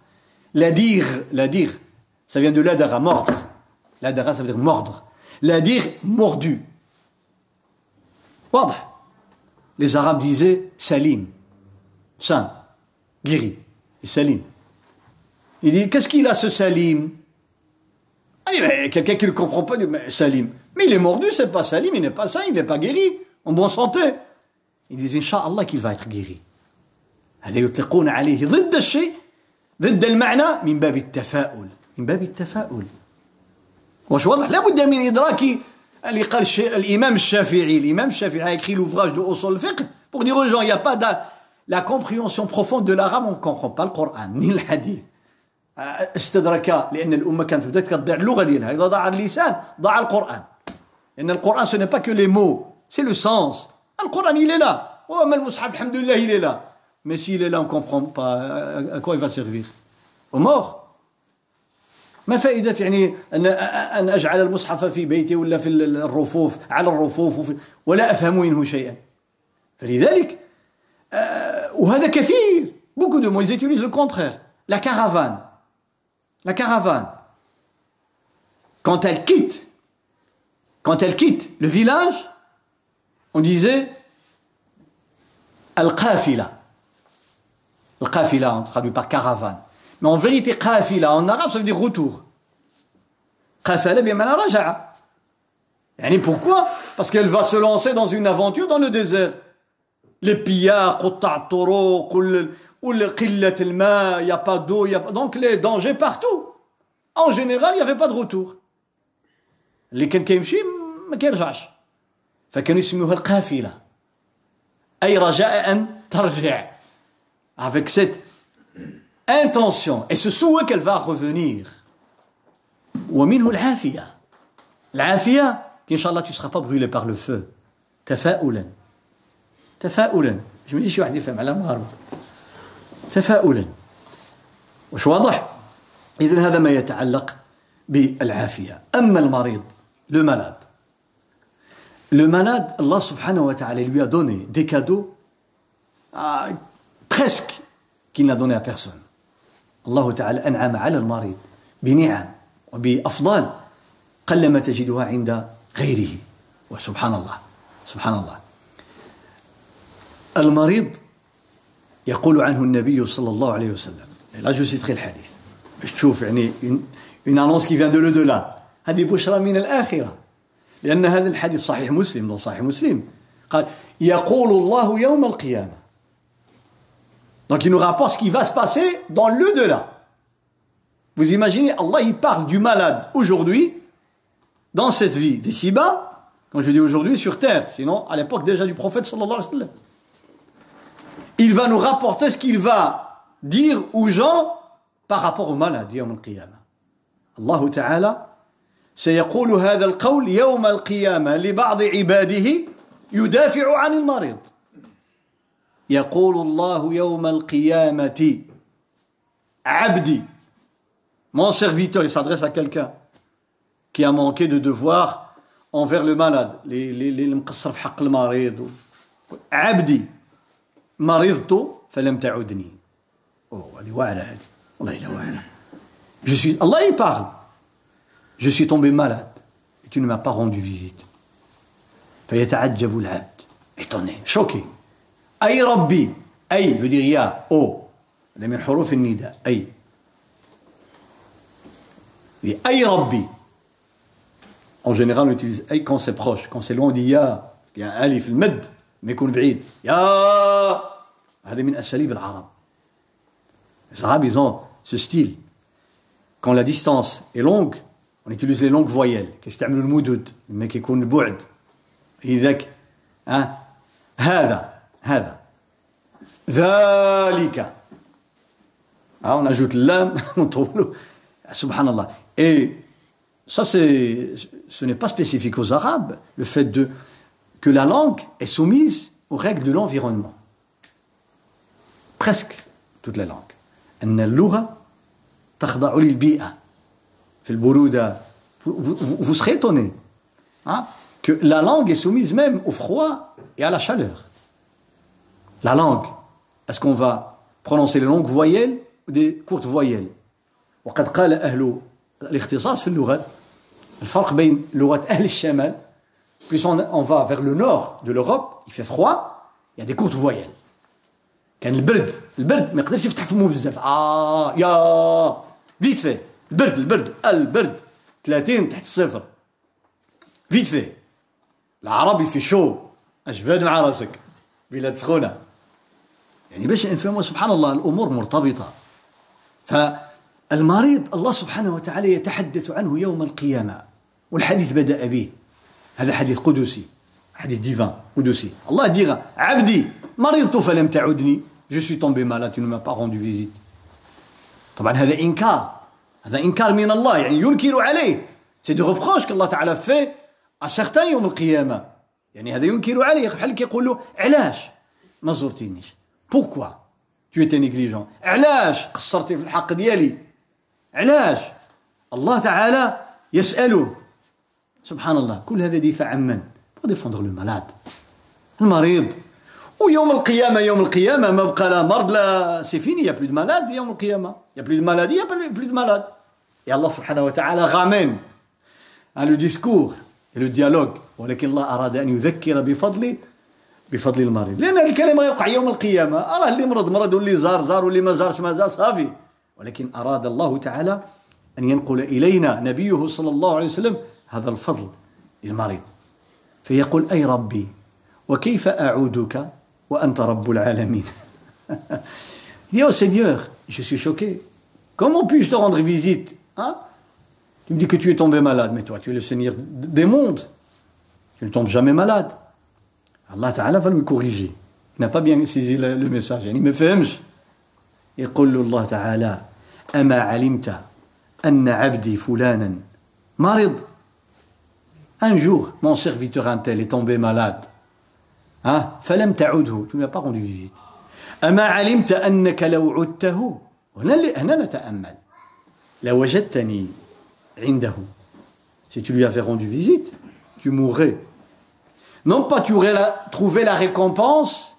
لديغ لديغ. Ça vient de لدغ مردغ. لدغ ça veut dire mordre لديغ مردو واضح؟ les arabes disaient salim sain guéri salim il dit qu'est-ce qu'il a ce salim ah, quelqu'un qui ne comprend pas mais salim mais il est mordu c'est pas salim il n'est pas sain il n'est pas guéri en bonne santé ils disent Inch'Allah qu'il va être guéri هذا يطلقون عليه ضد الشيء ضد المعنى من باب التفاؤل من باب التفاؤل واش واضح لابد من إدراك اللي قال الإمام الشافعي الإمام الشافعي a écrit l'ouvrage de Usul Fiqh pour dire aux gens il n'y a pas de la compréhension profonde de l'arabe on ne comprend pas le Coran ni le hadith استدرك لأن الأمة كانت بدأت تضيع اللغة ديالها إذا ضاع اللسان ضاع القرآن لأن القرآن ce n'est pas que les mots c'est le sens القرآن il est là وما المصحف الحمد لله il est là Mais s'il est là, on ne comprend pas à quoi il va servir. Aux morts. ما فائدة يعني أن أن أجعل المصحف في بيتي ولا في الرفوف على الرفوف وفي ولا أفهم منه شيئا فلذلك وهذا كثير beaucoup de mots ils utilisent le contraire la caravane la caravane quand elle quitte quand elle quitte le village on disait al-qafila Al-Qafila, on traduit par caravane. Mais en vérité, Qafila en arabe, ça veut dire retour. Qafala, bien mal raja'a. Et pourquoi Parce qu'elle va se lancer dans une aventure dans le désert. Les pillards, ou le qillat il n'y a pas d'eau, y a pas... donc les dangers partout. En général, il n'y avait pas de retour. اللي كان كيمشي ما كيرجعش فكانوا يسموها القافله اي رجاء ان ترجع avec cette intention et ce souhait qu'elle va revenir. ومنه العافية العافية qu'Inch'Allah شاء الله tu seras pas brûlé par le feu تفاؤلا تفاؤلا مش بديش واحد يفهم على المغاربة تفاؤلا وش واضح إذا هذا ما يتعلق بالعافية أما المريض le malade le malade Allah subhanahu wa ta'ala lui a donné des cadeaux presque qu'il n'a donné à personne. الله تعالى أنعم على المريض بنعم وبأفضال قلما تجدها عند غيره. وسبحان الله سبحان الله. المريض يقول عنه النبي صلى الله عليه وسلم لا جو سيتري الحديث باش تشوف يعني اون انونس كي فيان دو لو دولا هذه بشرى من الآخرة. لأن هذا الحديث صحيح مسلم صحيح مسلم. قال يقول الله يوم القيامة Donc il nous rapporte ce qui va se passer dans le delà. Vous imaginez, Allah il parle du malade aujourd'hui, dans cette vie d'ici-bas, quand je dis aujourd'hui sur terre, sinon à l'époque déjà du prophète sallallahu alayhi wa sallam. Il va nous rapporter ce qu'il va dire aux gens par rapport au malade, يوم القيامة. الله تعالى سيقول هذا القول يوم القيامة لبعض عباده يدافع عن المريض يقول الله يوم القيامة Abdi. Mon serviteur, il s'adresse à quelqu'un qui a manqué de devoir envers le malade. Les, les, les مقصر في حق المريض. عبدي مرضت فلم تعدني. Oh, هذه واعرة هذه. والله إلا واعرة. Je suis, Allah il parle. Je suis tombé malade et tu ne m'as pas rendu visite. فيتعجب العبد. Étonné, choqué. أي ربي أي veut dire يا أو هذا من حروف النداء أي أي ربي En général, on utilise أي quand c'est proche. Quand c'est loin, on dit يا. Il y a un alif, le mد, mais يكون بعيد. يا هذا من أساليب العرب. Les Arabes, ils ont ce style. Quand la distance est longue, on utilise les longues voyelles. كيستعملوا المدد لما كيكون البعد. إذاك ها هذا هذا ذلك ah, on ajoute l'âme, [laughs] on trouve Subhanallah. Et ça, c'est, ce n'est pas spécifique aux Arabes, le fait de, que la langue est soumise aux règles de l'environnement. Presque toutes les langues. أن اللغة تخضع للبيئة في البرودة vous, vous, vous serez étonné hein, que la langue est soumise même au froid et à la chaleur. La langue, est-ce qu'on va prononcer les longues voyelles ou des courtes voyelles وقد قال أهل الاختصاص في اللغات الفرق بين لغة أهل الشمال plus on, on va vers le nord de l'Europe il fait froid il y a des courtes voyelles كان البرد البرد ما يقدرش يفتح فمه بزاف اه يا فيت في البرد البرد البرد 30 تحت الصفر فيت في العربي في شو اجباد مع راسك بلاد سخونه يعني باش نفهموا سبحان الله الأمور مرتبطة. فالمريض الله سبحانه وتعالى يتحدث عنه يوم القيامة والحديث بدأ به. هذا حديث قدسي حديث ديفان قدسي. الله ديغا عبدي مرضت فلم تعدني. Je suis tombé malade tu ne m'as pas rendu visite. طبعا هذا إنكار. هذا إنكار من الله يعني ينكر عليه. سي دو reproches qu'Allah تعالى à certains يوم القيامة. يعني هذا ينكر عليه. بحال كيقول له علاش؟ ما زرتينيش. بوركوا tu étais négligent? علاش قصرتي في الحق ديالي علاش الله تعالى يسأله سبحان الله كل هذا دفاع عن من pour défendre le malade. المريض ويوم القيامة يوم القيامة ما بقى لا مرض لا سي فيني يا بلو دو مالاد يوم القيامة يا بلو دو مالادي يا بلو دو مالاد يا الله سبحانه وتعالى غامن لو ديسكور لو ديالوج ولكن الله أراد أن يذكر بفضل بفضل المريض. لأن هذه الكلمة يقع يوم القيامة. أراه اللي مرض مرض واللي زار زار واللي ما زارش ما زار صافي. ولكن أراد الله تعالى أن ينقل إلينا نبيه صلى الله عليه وسلم هذا الفضل للمريض. فيقول أي ربي وكيف أعودك وأنت رب العالمين؟ [laughs] oh Seigneur, je suis choqué. Comment puis-je te rendre visite hein? Tu me dis que tu es tombé malade, mais toi, tu es le Seigneur des mondes. Tu ne tombes jamais malade. Allah Ta'ala va lui corriger. Il n'a pas bien saisi le, le message. يعني ما فهمش. يقول له الله تعالى أما علمت أن عبدي فلانا مرض Un jour, mon serviteur un tel est tombé malade. Hein? فلم تعده. Tu ne lui as pas rendu visite. أما علمت أنك لو عدته هنا هنا نتأمل لوجدتني عنده Si tu lui avais rendu visite, tu mourrais Non pas tu aurais la, trouvé la récompense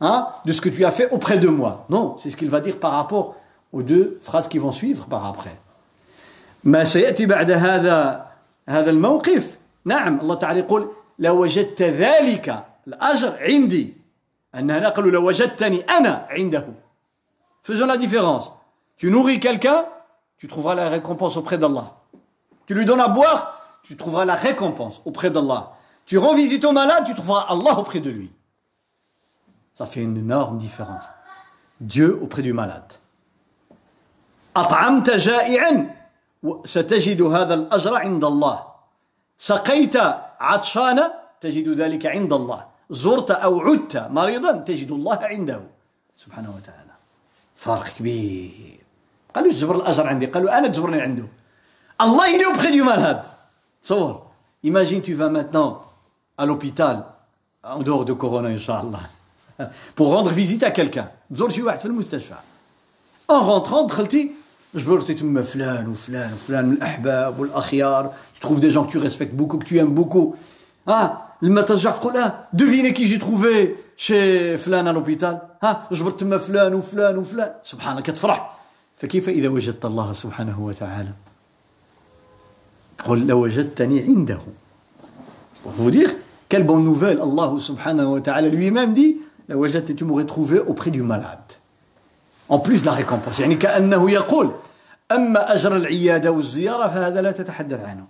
hein, de ce que tu as fait auprès de moi. Non, c'est ce qu'il va dire par rapport aux deux phrases qui vont suivre par après. ما سيأتي بعد هذا هذا الموقف نعم الله تعالى يقول لوجدت ذلك الأجر عندي أن هنا قالوا لوجدتني أنا عنده Faisons la différence. Tu nourris quelqu'un, tu trouveras la récompense auprès d'Allah. Tu lui donnes à boire, tu trouveras la récompense auprès d'Allah. Tu rends visite au malade, tu trouveras Allah auprès de lui. Ça fait une énorme différence. Dieu auprès du malade. أطعمت جائعا ستجد هذا الأجر عند الله سقيت عطشانا تجد ذلك عند الله زرت أو عدت مريضا تجد الله عنده سبحانه وتعالى فرق كبير قالوا جبر الأجر عندي قالوا أنا تجبرني عنده الله il est auprès du malade تصور imagine tu vas maintenant à l'hôpital en dehors de Corona Inch'Allah [laughs] pour rendre visite à quelqu'un تزور شي واحد في المستشفى En rentrant, دخلتي جبرتي تما فلان وفلان وفلان من الأحباب والأخيار tu trouves des gens que tu respectes beaucoup, que tu aimes beaucoup. Ah, لما ترجع تقول اه devinez qui j'ai trouvé chez فلان à l'hôpital ها جبرت تما فلان وفلان وفلان سبحان الله كتفرح فكيف إذا وجدت الله سبحانه وتعالى قل لو وجدتني عنده vous dire quelle bonne nouvelle Allah subhanahu wa ta'ala lui-même dit la wajadta tu m'aurais trouvé auprès du malade en plus de la récompense يعني كأنه يقول أما أجر العيادة والزيارة فهذا لا تتحدث عنه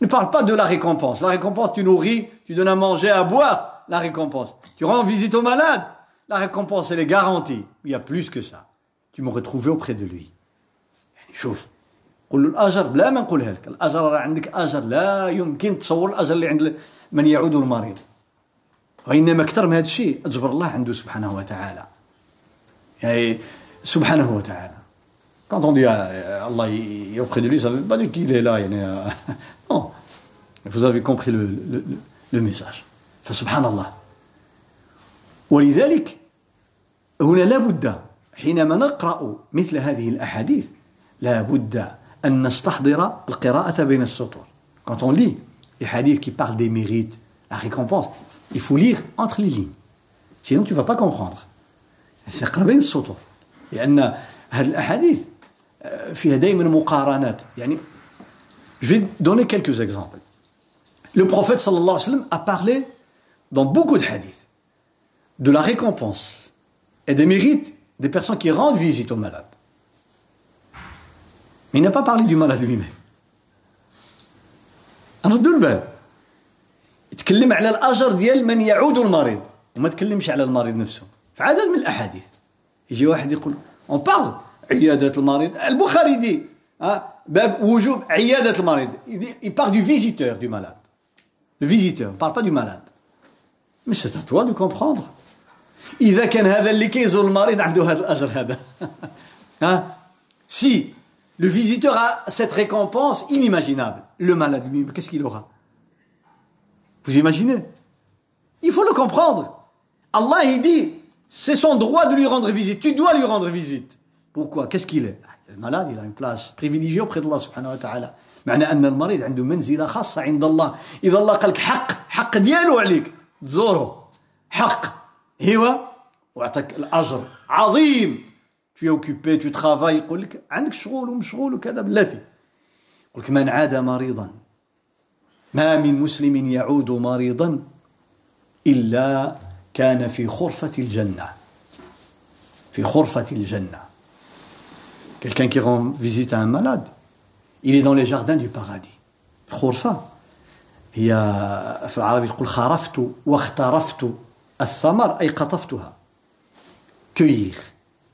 Ne parle pas de la récompense. La récompense, tu nourris, tu donnes à manger, à boire, la récompense. Tu rends visite au malade, la récompense, elle est garantie. Il y a plus que ça. Tu m'aurais trouvé auprès de lui. شوف قول له الأجر بلا ما نقولها لك الأجر راه عندك أجر لا يمكن تصور الأجر اللي عند من يعود المريض وإنما أكثر من هذا الشيء أجبر الله عنده سبحانه وتعالى يعني سبحانه وتعالى Quand on dit est auprès de lui, ça veut pas dire qu'il est là. [laughs] Non. Vous avez compris le, le, le message. فسبحان الله. ولذلك هنا لا بد حينما نقرأ مثل هذه الأحاديث لا بد أن نستحضر القراءة بين السطور. Quand on lit les hadiths qui parlent des mérites, la récompense, il faut lire entre les lignes. Sinon tu ne vas pas comprendre. C'est بين السطور. لأن هذه الأحاديث فيها دائما مقارنات يعني Je vais donner quelques exemples. Le prophète sallallahu alayhi wa sallam a parlé dans beaucoup de hadiths de la récompense et des mérites des personnes qui rendent visite aux malades. Mais il n'a pas parlé du malade lui-même. نردوا البال يتكلم على الأجر ديال من يعود المريض وما تكلمش على المريض نفسه. في عدد من الأحاديث. يجي واحد يقول اون بارل عيادة المريض. البخاري دي باب وجوب عيادة المريض. Il parle du visiteur du malade. Le visiteur parle pas du malade. Mais c'est à toi de إذا كان هذا اللي كيزور المريض عنده هذا الأجر هذا. [laughs] ها si le visiteur a cette récompense inimaginable le malade lui qu'est-ce qu'il aura vous imaginez il faut le comprendre Allah il dit c'est son droit de lui rendre visite tu dois lui rendre visite pourquoi qu'est-ce qu'il est المريض il a une place privilégiée auprès d'Allah subhanahu wa ta'ala معنى أن المريض عنده منزلة خاصة عند الله إذا الله قال لك حق حق ديالو عليك تزوره حق ايوا وعطاك الأجر عظيم tu es occupé tu travailles. يقول لك عندك شغل ومشغول وكذا. بلاتي يقول لك من عاد مريضا. ما من مسلم يعود مريضا إلا كان في خرفة الجنة. في خرفة الجنة. Quelqu'un qui rend visite à un malade, il est dans les jardins du paradis. خرفة. هي في العربي يقول خرفت واخترفت الثمر أي قطفتها. Cueillir.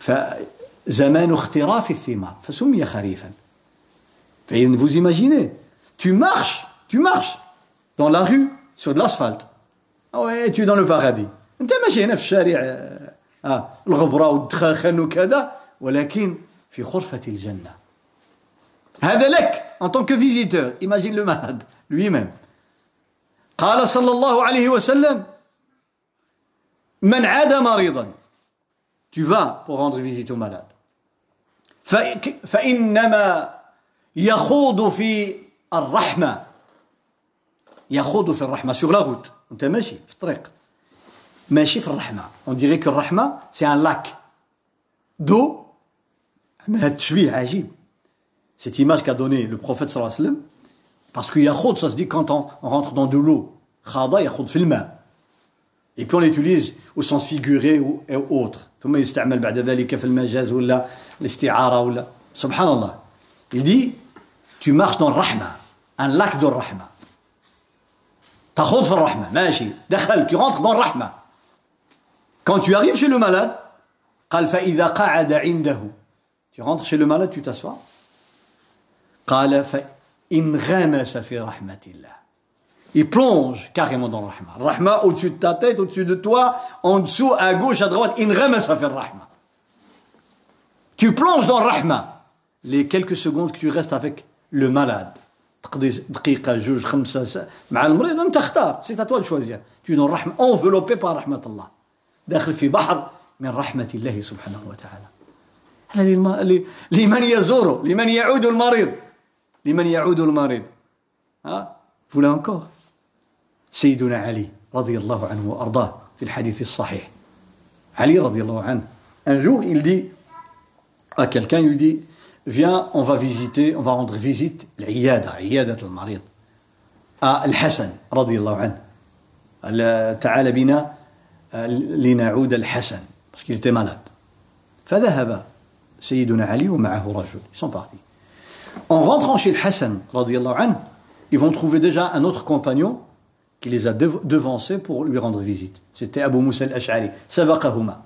فزمان اختراف الثمار فسمي خريفا. فإذا vous imaginez tu marches tu marches dans la rue sur de l'asphalte. Ouais tu es dans le paradis. انت ماشي هنا في الشارع آه الغبره والدخان وكذا ولكن في خرفة الجنة هذا لك en tant que visiteur imagine le malade lui-même. قال صلى الله عليه وسلم من عاد مريضا tu vas pour rendre visite au malade فإنما يخوض في الرحمة يخوض في الرحمة sur la route انت ماشي في الطريق ماشي في الرحمة on dirait que الرحمة c'est un lac d'eau Cette image qu'a donné le prophète sallallahu alayhi wa sallam, parce que yakhud, ça se dit quand on, rentre dans de l'eau. Khada yakhud fil Et puis on l'utilise au sens figuré ou autre. ثم يستعمل بعد ذلك في المجاز ولا الاستعارة ولا سبحان الله. Il dit tu marches dans rahma, un lac de rahma. تخوض في الرحمة ماشي دخل tu rentres dans rahma. Quand tu arrives chez le malade قال فإذا قعد عنده tu rentres chez le malade tu t'assois قال فإن غمس في رحمة الله il plonge carrément dans le rahma. Rahma au-dessus de ta tête, au-dessus de toi, en dessous, à gauche, à droite. In ramasa fi rahma. Tu plonges dans le rahma. Les quelques secondes que tu restes avec le malade. دقيقة جوج خمسة مع المريض أنت اختار سي توا تشوازير tu es dans rahma enveloppé par رحمة الله داخل في بحر من رحمة الله سبحانه وتعالى هذا لمن يزوره لمن يعود المريض لمن يعود المريض ها فولا encore سيدنا علي رضي الله عنه وأرضاه في الحديث الصحيح علي رضي الله عنه un jour il dit à quelqu'un il dit viens on va visiter on va rendre visite العيادة عيادة المريض à الحسن رضي الله عنه تعال بنا لنعود الحسن parce qu'il était malade فذهب سيدنا علي ومعه رجل ils sont partis en rentrant chez le Hassan رضي الله عنه ils vont trouver déjà un autre compagnon qui les a devancés pour lui rendre visite. C'était Abu Moussa al-Ash'ari. سبقهما.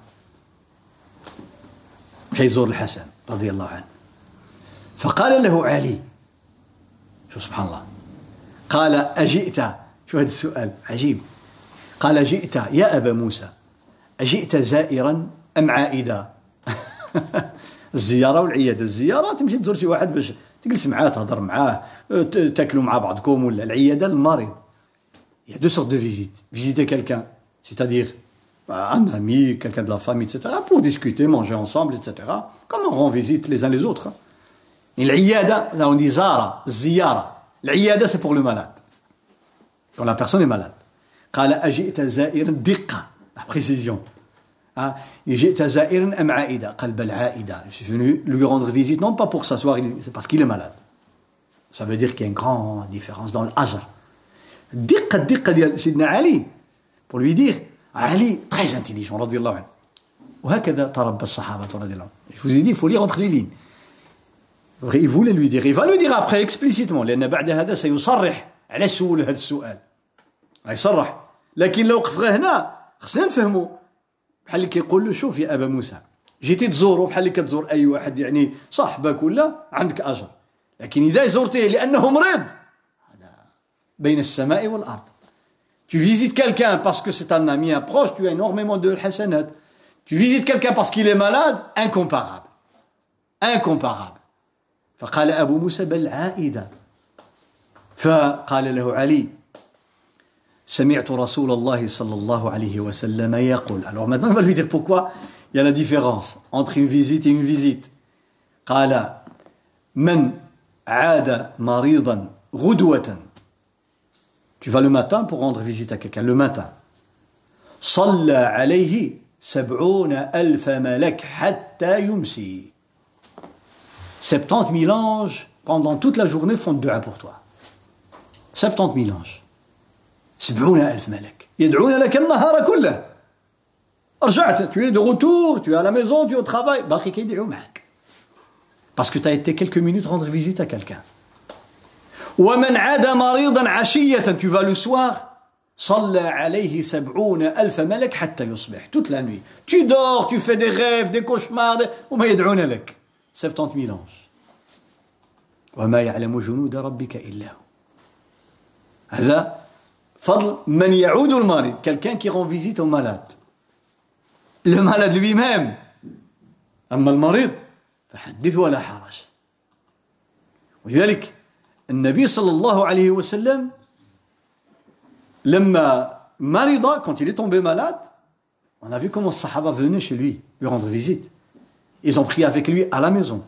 كيزور الحسن رضي الله عنه. فقال له علي شو سبحان الله قال أجئت شو هذا السؤال عجيب قال جئت يا أبا موسى أجئت زائرا أم عائدا الزيارة والعيادة الزيارة تمشي تزور شي واحد باش تجلس معاه تهضر معاه تاكلوا مع بعضكم ولا العيادة للمريض Il y a deux sortes de visites. Visiter quelqu'un, c'est-à-dire bah, un ami, quelqu'un de la famille, etc., pour discuter, manger ensemble, etc., comme on rend visite les uns les autres. Hein? Et l'iyada, là on dit zara, ziyara. L'iyada, c'est pour le malade. Quand la personne est malade. La précision. Hein? Je suis venu lui rendre visite, non pas pour s'asseoir, c'est parce qu'il est malade. Ça veut dire qu'il y a une grande différence dans l'ajr. الدقه الدقه ديال سيدنا علي. Pour lui dire علي très intelligent رضي الله عنه. وهكذا تربى الصحابة رضي الله عنهم. Je vous ai dit il faut lire entre il voulait lui dire. Il va lui dire après explicitement. لأن بعد هذا سيصرح على سول هذا السؤال. يصرح لكن لو وقف غير هنا خصنا نفهموا بحال اللي كيقول له شوف يا أبا موسى. جيتي تزوره بحال اللي كتزور أي واحد يعني صاحبك ولا عندك أجر. لكن إذا زرتيه لأنه مريض Tu visites quelqu'un parce que c'est un ami, un proche, tu as énormément de hasanat. Tu visites quelqu'un parce qu'il est malade, incomparable. Incomparable. فقال أبو موسى بل عائدة فقال له علي سمعت رسول الله صلى الله عليه وسلم يقول alors maintenant on va lui dire pourquoi il y a la différence entre une visite et une visite قال من عاد مريضا غدوة tu vas le matin pour rendre visite à quelqu'un, le matin. Salla alayhi sab'una alfa malak hatta yumsi. 70 000 anges, pendant toute la journée, font dua pour toi. 70 000 anges. Sab'una alf malak. Yad'una. Tu es de retour, tu es à la maison, tu es au travail. Parce que tu as été quelques minutes rendre visite à quelqu'un. ومن عاد مريضا عشية tu vas le soir صلى عليه سبعون ألف ملك حتى يصبح toute la nuit tu dors tu fais des rêves des cauchemars وما يدعون لك 70 000 anges وما يعلم جنود ربك إلا هو هذا فضل من يعود المريض quelqu'un qui rend visite au malade le malade lui-même أما المريض فحدث ولا حرج ولذلك النبي صلى الله عليه وسلم لما مرض quand il est tombé malade on a vu comment les sahaba venaient chez lui lui rendre visite ils ont prié avec lui à la maison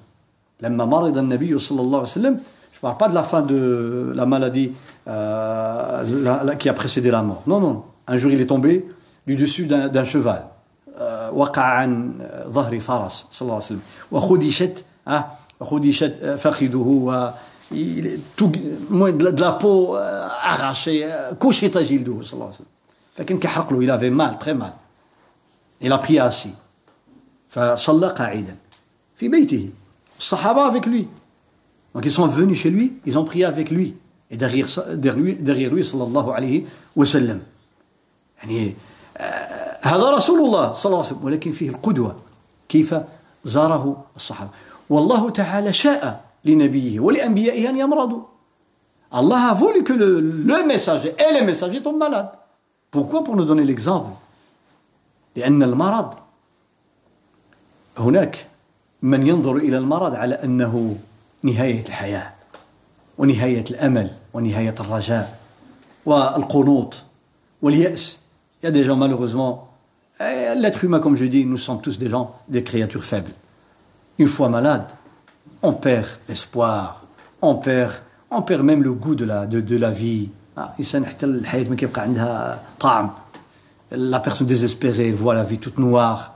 لما مرض النبي صلى الله عليه وسلم je parle pas de la fin de la maladie euh, la, la, qui a précédé la mort non non un jour il est tombé du dessus d'un cheval وقع عن ظهر فرس صلى الله عليه وسلم وخدشت خدشت فخذه il est tout, de la peau euh, arrachée, couché tajildu, sallallahu alayhi wa sallam. فكان كيحرق له il avait mal très mal il a prié assis فصلى قاعدا في بيته الصحابة avec lui donc ils sont venus chez lui ils ont prié avec lui et derrière, derrière lui derrière lui صلى الله عليه وسلم يعني هذا رسول الله صلى الله عليه وسلم ولكن فيه القدوة كيف زاره الصحابة والله تعالى شاء لنبيه ولأنبيائه أن يمرضوا Allah a voulu que le, le messager et les messagers tombent malades. Pourquoi Pour nous donner l'exemple. لأن المرض هناك من ينظر إلى المرض على أنه نهاية الحياة ونهاية الأمل ونهاية الرجاء والقنوط واليأس. Il y a des gens malheureusement, l'être humain comme je dis, nous sommes tous des gens, des créatures faibles. Une fois malade, on perd l'espoir, on perd on perd même le goût de la, de, de la vie. La personne désespérée voit la vie toute noire.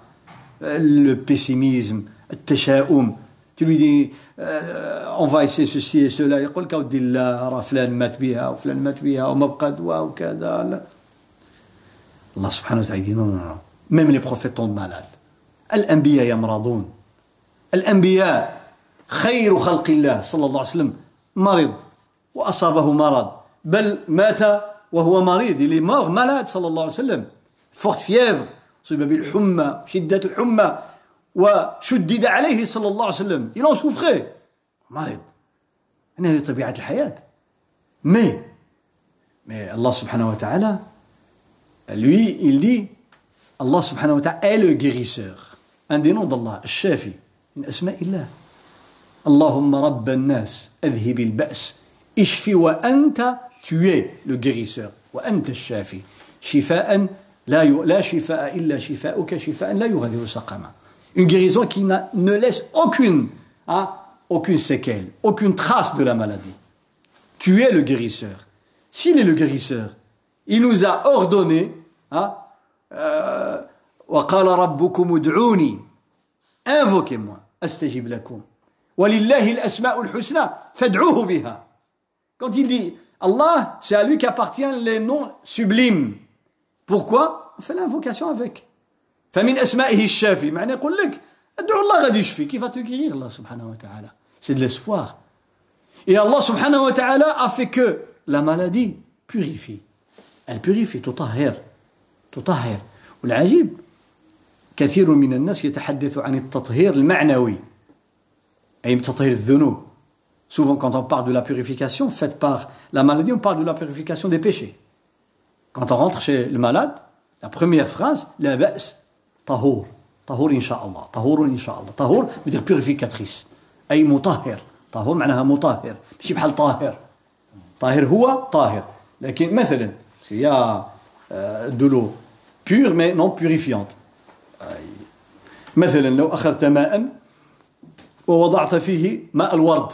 Le pessimisme, التشاؤم. Tu lui dis, euh, on va essayer ceci et cela. يقول لك اودي الله راه فلان مات بها وفلان مات بها وما بقى دواء وكذا لا. الله سبحانه وتعالى dit non non non. Même les prophètes tombent malades. الأنبياء يمرضون. الأنبياء خير خلق الله صلى الله عليه وسلم مرض وأصابه مرض بل مات وهو مريض est mort malade صلى الله عليه وسلم. forte fièvre أصيب بالحمى شدة الحمى وشدد عليه صلى الله عليه وسلم. Il en مريض. هذه طبيعة الحياة. Subhanahu wa ta'ala lui il dit Allah subhanahu wa ta'ala est le guérisseur. Un des الشافي من أسماء الله. اللهم رب الناس أذهب البأس اشفي وأنت tu es le guérisseur وأنت الشافي شفاء لا. لا شفاء إلا شفاءك شفاء لا يغادر سقما une guérison qui ne laisse aucune hein, aucune séquelle aucune trace de la maladie tu es le guérisseur s'il est le guérisseur il nous a ordonné hein, euh, وقال ربكم ادعوني invoquez-moi استجب لكم ولله الأسماء الحسنى فادعوه بها Quand il dit Allah, c'est à lui qu'appartiennent les noms sublimes. Pourquoi On fait l'invocation avec. فمن أسمائه الشافي معنى يقول لك ادعو الله غادي يشفي كيف Allah subhanahu wa ta'ala c'est de l'espoir et Allah subhanahu wa ta'ala a fait que la maladie purifie elle purifie تطهر تطهر والعجيب كثير من الناس يتحدث عن التطهير المعنوي Souvent, quand on parle de la purification faite par la maladie, on parle de la purification des péchés. Quand on rentre chez le malade, la première phrase, la ba's, tahour. Tahour insha'Allah. Tahour insha'Allah. Tahour veut dire purificatrice. أي مطهر. طهور معناها مطهر. ماشي بحال طاهر. طاهر هو طاهر. لكن مثلا il y a de l'eau pure mais non purifiante. مثلا لو أخذت ماء ووضعت فيه ماء الورد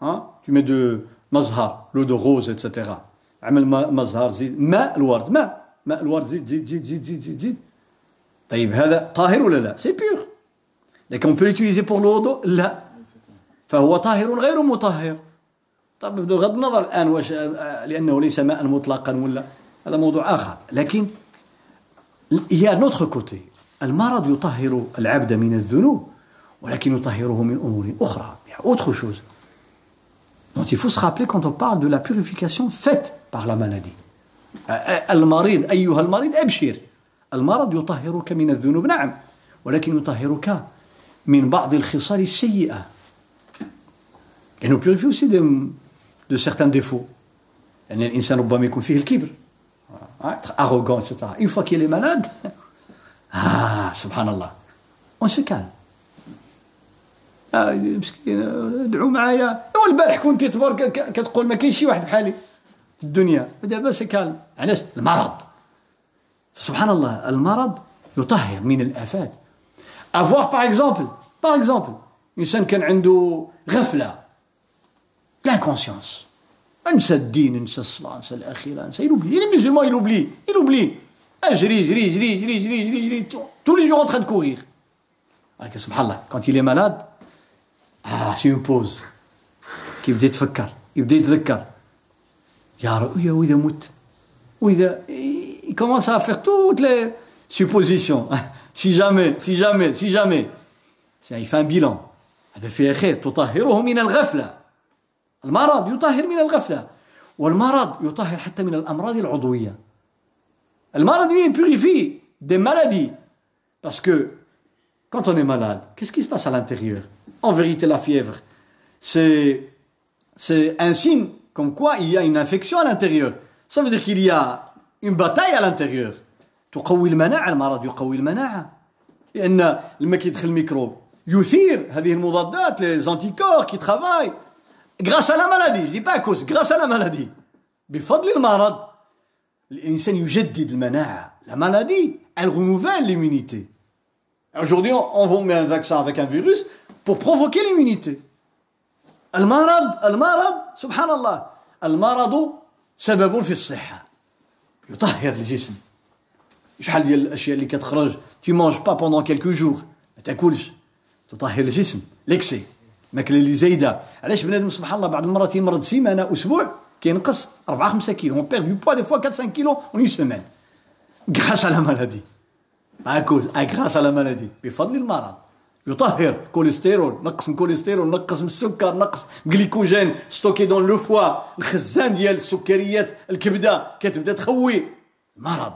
Hein? Tu de mazhar, l'eau de rose, etc. عمل مزهر زيد ماء الورد ماء ماء الورد زيد زيد زيد زيد زيد زيد زيد. طيب هذا طاهر ولا لا؟ سي بيور لكن on peut pour l'eau لا. فهو طاهر غير مطهر. طب بغض النظر الآن واش لأنه ليس ماء مطلقا ولا هذا موضوع آخر. لكن يا نوتخ كوتي المرض يطهر العبد من الذنوب. ولكن يطهره من أمور أخرى. اوتر شوز دونك يفوس رابلي كونت اون بارل دو لا بيوريفيكاسيون فيت باغ لا مالادي المريض أيها المريض أبشر. المرض يطهرك من الذنوب نعم. ولكن يطهرك من بعض الخصال السيئة. لأنه بيوريفي اوسي دي دو سيغتان ديفو يعني الإنسان ربما يكون فيه الكبر. اروغون اتسيتيرا اون فوا كي لي مالاد آه سبحان الله. اون سو كان آه مسكين ادعوا معايا. والبارح كنت تبارك كتقول ما كاينش شي واحد بحالي في الدنيا. ودابا سكال علاش؟ المرض. سبحان الله المرض يطهر من الآفات. افواغ باغ اكزومبل باغ اكزومبل إنسان كان عنده غفلة. لانكونسيونس أنسى الدين أنسى الصلاة أنسى الاخره أنسى يلوبلي لي مسلمون يلوبلي يلوبلي اجري جري جري جري جري جري جري les jours en train de courir. سبحان الله quand il est malade اه سي اون بوز كيبدا يتفكر يبدا يتذكر يا يا واذا مت واذا كومونس ا فيغ توت لي سوبوزيسيون [laughs] سي جامي سي جامي سي جامي سي فان بيلون هذا فيه خير تطهره من الغفله المرض يطهر من الغفله والمرض يطهر حتى من الامراض العضويه المرض يبيريفي دي مالادي باسكو quand on est malade, qu'est-ce qui se passe à l'intérieur En vérité, la fièvre, c'est, c'est un signe comme quoi il y a une infection à l'intérieur. Ça veut dire qu'il y a une bataille à l'intérieur. تقوي المناعة المرض يقوي المناعة لأن لما كيدخل الميكروب يثير هذه المضادات les anticorps qui travaillent grâce à la maladie je dis pas à cause grâce à la maladie بفضل المرض الإنسان يجدد المناعة la maladie elle renouvelle l'immunité aujourd'hui on vous met un vaccin avec un virus Pour provoquer l'immunité. المرض المرض سبحان الله المرض سبب في الصحة يطهر الجسم شحال ديال الاشياء اللي كتخرج tu manges pas pendant quelques jours. ما تاكلش تطهر الجسم ليكسي الماكله اللي زايده علاش بنادم سبحان الله بعض المرات يمرض سيمانه أسبوع كينقص 4 5 كيلو اون بير دو بوا دي فوا 4 5 كيلو اون سيمين غراس على مالادي اكوز غراس على مالادي بفضل المرض يطهر كوليسترول نقص من كوليسترول نقص من السكر نقص جليكوجين ستوكي دون لو فوا. الخزان ديال السكريات الكبدة كتبدا تخوي مرض.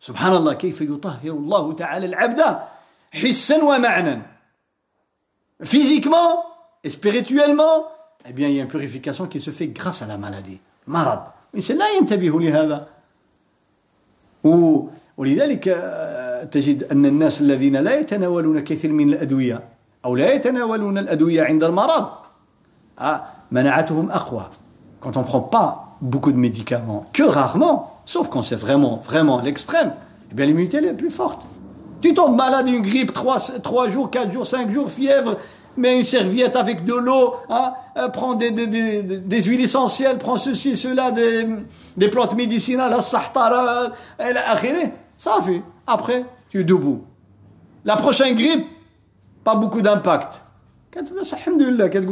سبحان الله كيف يطهر الله تعالى العبد؟ حسا ومعنى physiquement et spirituellement eh bien il y a une purification qui مرض. الإنسان لا ينتبه لهذا. ولذلك تجد أن الناس الذين لا يتناولون كثير من الأدوية أو لا يتناولون الأدوية عند المرض مناعتهم أقوى quand on ne prend pas beaucoup de médicaments que rarement Sauf quand c'est vraiment, vraiment l'extrême, eh bien l'immunité elle est plus forte. Tu tombes malade d'une grippe, 3, 3 jours, 4 jours, 5 jours, fièvre, mets une serviette avec de l'eau, hein, euh, prends des, des, huiles essentielles, prends ceci, cela, des, des plantes médicinales, la sahtara, ça fait. Après, tu es debout. La prochaine grippe, pas beaucoup d'impact.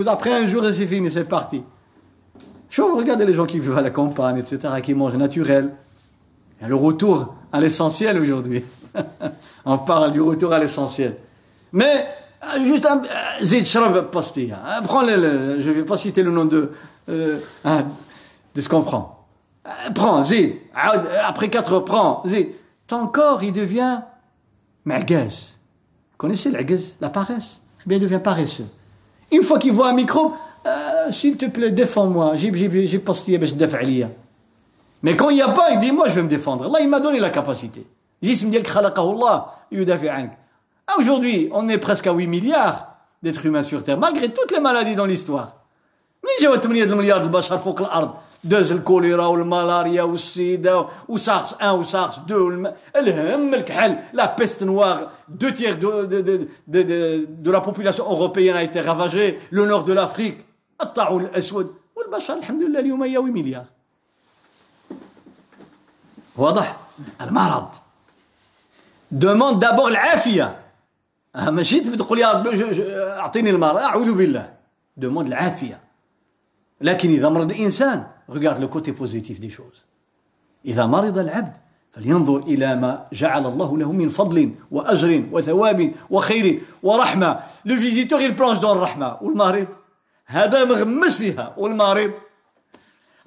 Après un jour, c'est fini, c'est parti. Regardez les gens qui vivent à la campagne, etc., qui mangent naturel. Le retour à l'essentiel aujourd'hui. [laughs] On parle du retour à l'essentiel. Mais, juste un. Euh. Hein, prends le, je ne vais pas citer le nom de, euh, hein, ce qu'on prend. Prends, zid. Après quatre prends, zid. Ton corps, il devient magaz. Vous connaissez l'agaz, la paresse? Eh bien, il devient paresseux. Une fois qu'il voit un microbe, s'il te plaît, défends-moi. J'ai pastilla, je défends mais quand il n'y a pas, il dit Moi, je vais me défendre. Allah, il m'a donné la capacité. Ah, aujourd'hui, on est presque à 8 milliards d'êtres humains sur Terre, malgré toutes les maladies dans l'histoire. مين جاو 8 المليار البشر فوق الارض داز الكوليرا والملاريا والسيدا وسارس 1 وسارس 2 الهم الكحل لا بيست نوار دو تيغ دو دو دو دو, دو, دو لا بوبولاسيون اوروبيان a été ravagée le nord de l'Afrique الطاعون الاسود والبشر الحمد لله اليوم هي 8 مليار واضح المرض demande d'abord العافية آه، ماشي تبي تقول يا ربي أعطيني المرض أعوذ بالله. دوموند العافية. لكن إذا مرض الإنسان ريغارد لو كوتي بوزيتيف دي شوز إذا مرض العبد فلينظر إلى ما جعل الله له من فضل وأجر وثواب وخير ورحمة. لو فيزيتور يل بلونش دون الرحمه والمريض هذا مغمس فيها. والمريض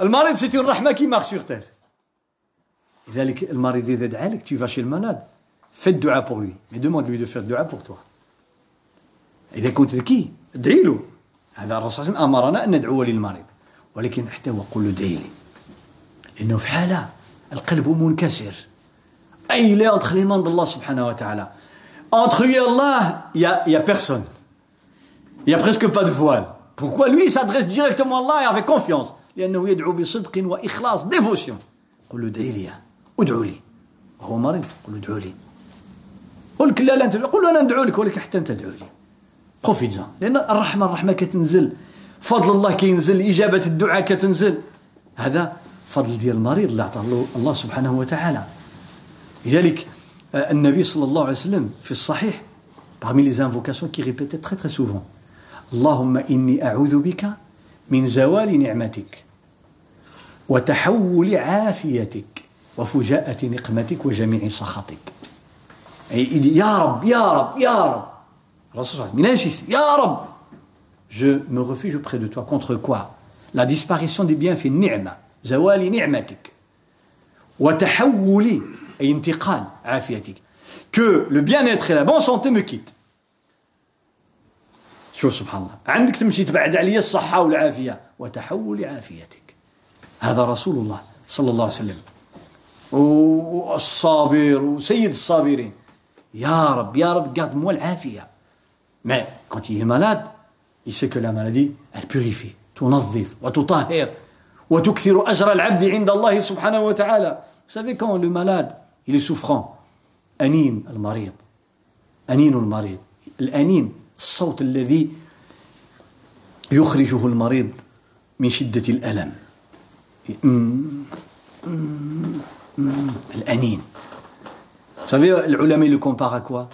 المريض سيتي الرحمه كيما سيغ سور لذلك المريض إذا دعا لك تي فاشي المالاد le malade fais le dua pour lui mais demande-lui de faire le dua pour toi إذا كنت ذكي ادعي له هذا الرسول صلى الله عليه وسلم أمرنا أن ندعو للمريض ولكن حتى وقل له ادعي لي لأنه في حالة القلب منكسر أي il est entre les mains d'Allah subhanahu wa ta'ala entre lui et Allah il y a, il y a personne il y a presque pas de voile pourquoi lui il s'adresse directement à Allah et avec confiance لأنه يدعو بصدق وإخلاص dévotion قل له ادعي لي ادعو لي وهو مريض قل له ادعو لي قل لك لا لا انت قل له أنا ندعو لك ولكن حتى أنت ادعو لي. بروفيتزان لأن الرحمه الرحمة كتنزل. فضل الله كينزل إجابة الدعاء كتنزل. هذا فضل ديال المريض اللي عطاه الله سبحانه وتعالى. لذلك النبي صلى الله عليه وسلم في الصحيح parmi les invocations qui répétait très très souvent اللهم إني أعوذ بك من زوال نعمتك وتحول عافيتك وفجاءة نقمتك وجميع سخطك يا رب يا رب يا رب الرسول صلى الله عليه وسلم يا رب je me refuge auprès de toi contre quoi la disparition des bienfaits نعمة زوال نعمتك وتحول أي انتقال عافيتك que le bien-être et la bonne santé me quittent. شوف سبحان الله عندك تمشي تبعد عليا الصحة والعافية وتحول عافيتك هذا رسول الله صلى الله عليه وسلم والصابر وسيد الصابرين يا رب يا رب العافية. Mais quand il est malade il sait que la maladie elle purifie تنظف وتطهر وتكثر أجر العبد عند الله سبحانه وتعالى. Quand le malade il est souffrant أنين المريض. أنين المريض. الأنين الصوت الذي يخرجه المريض من شدة الألم. الأنين. Vous savez, l'ulama, il le compare à quoi?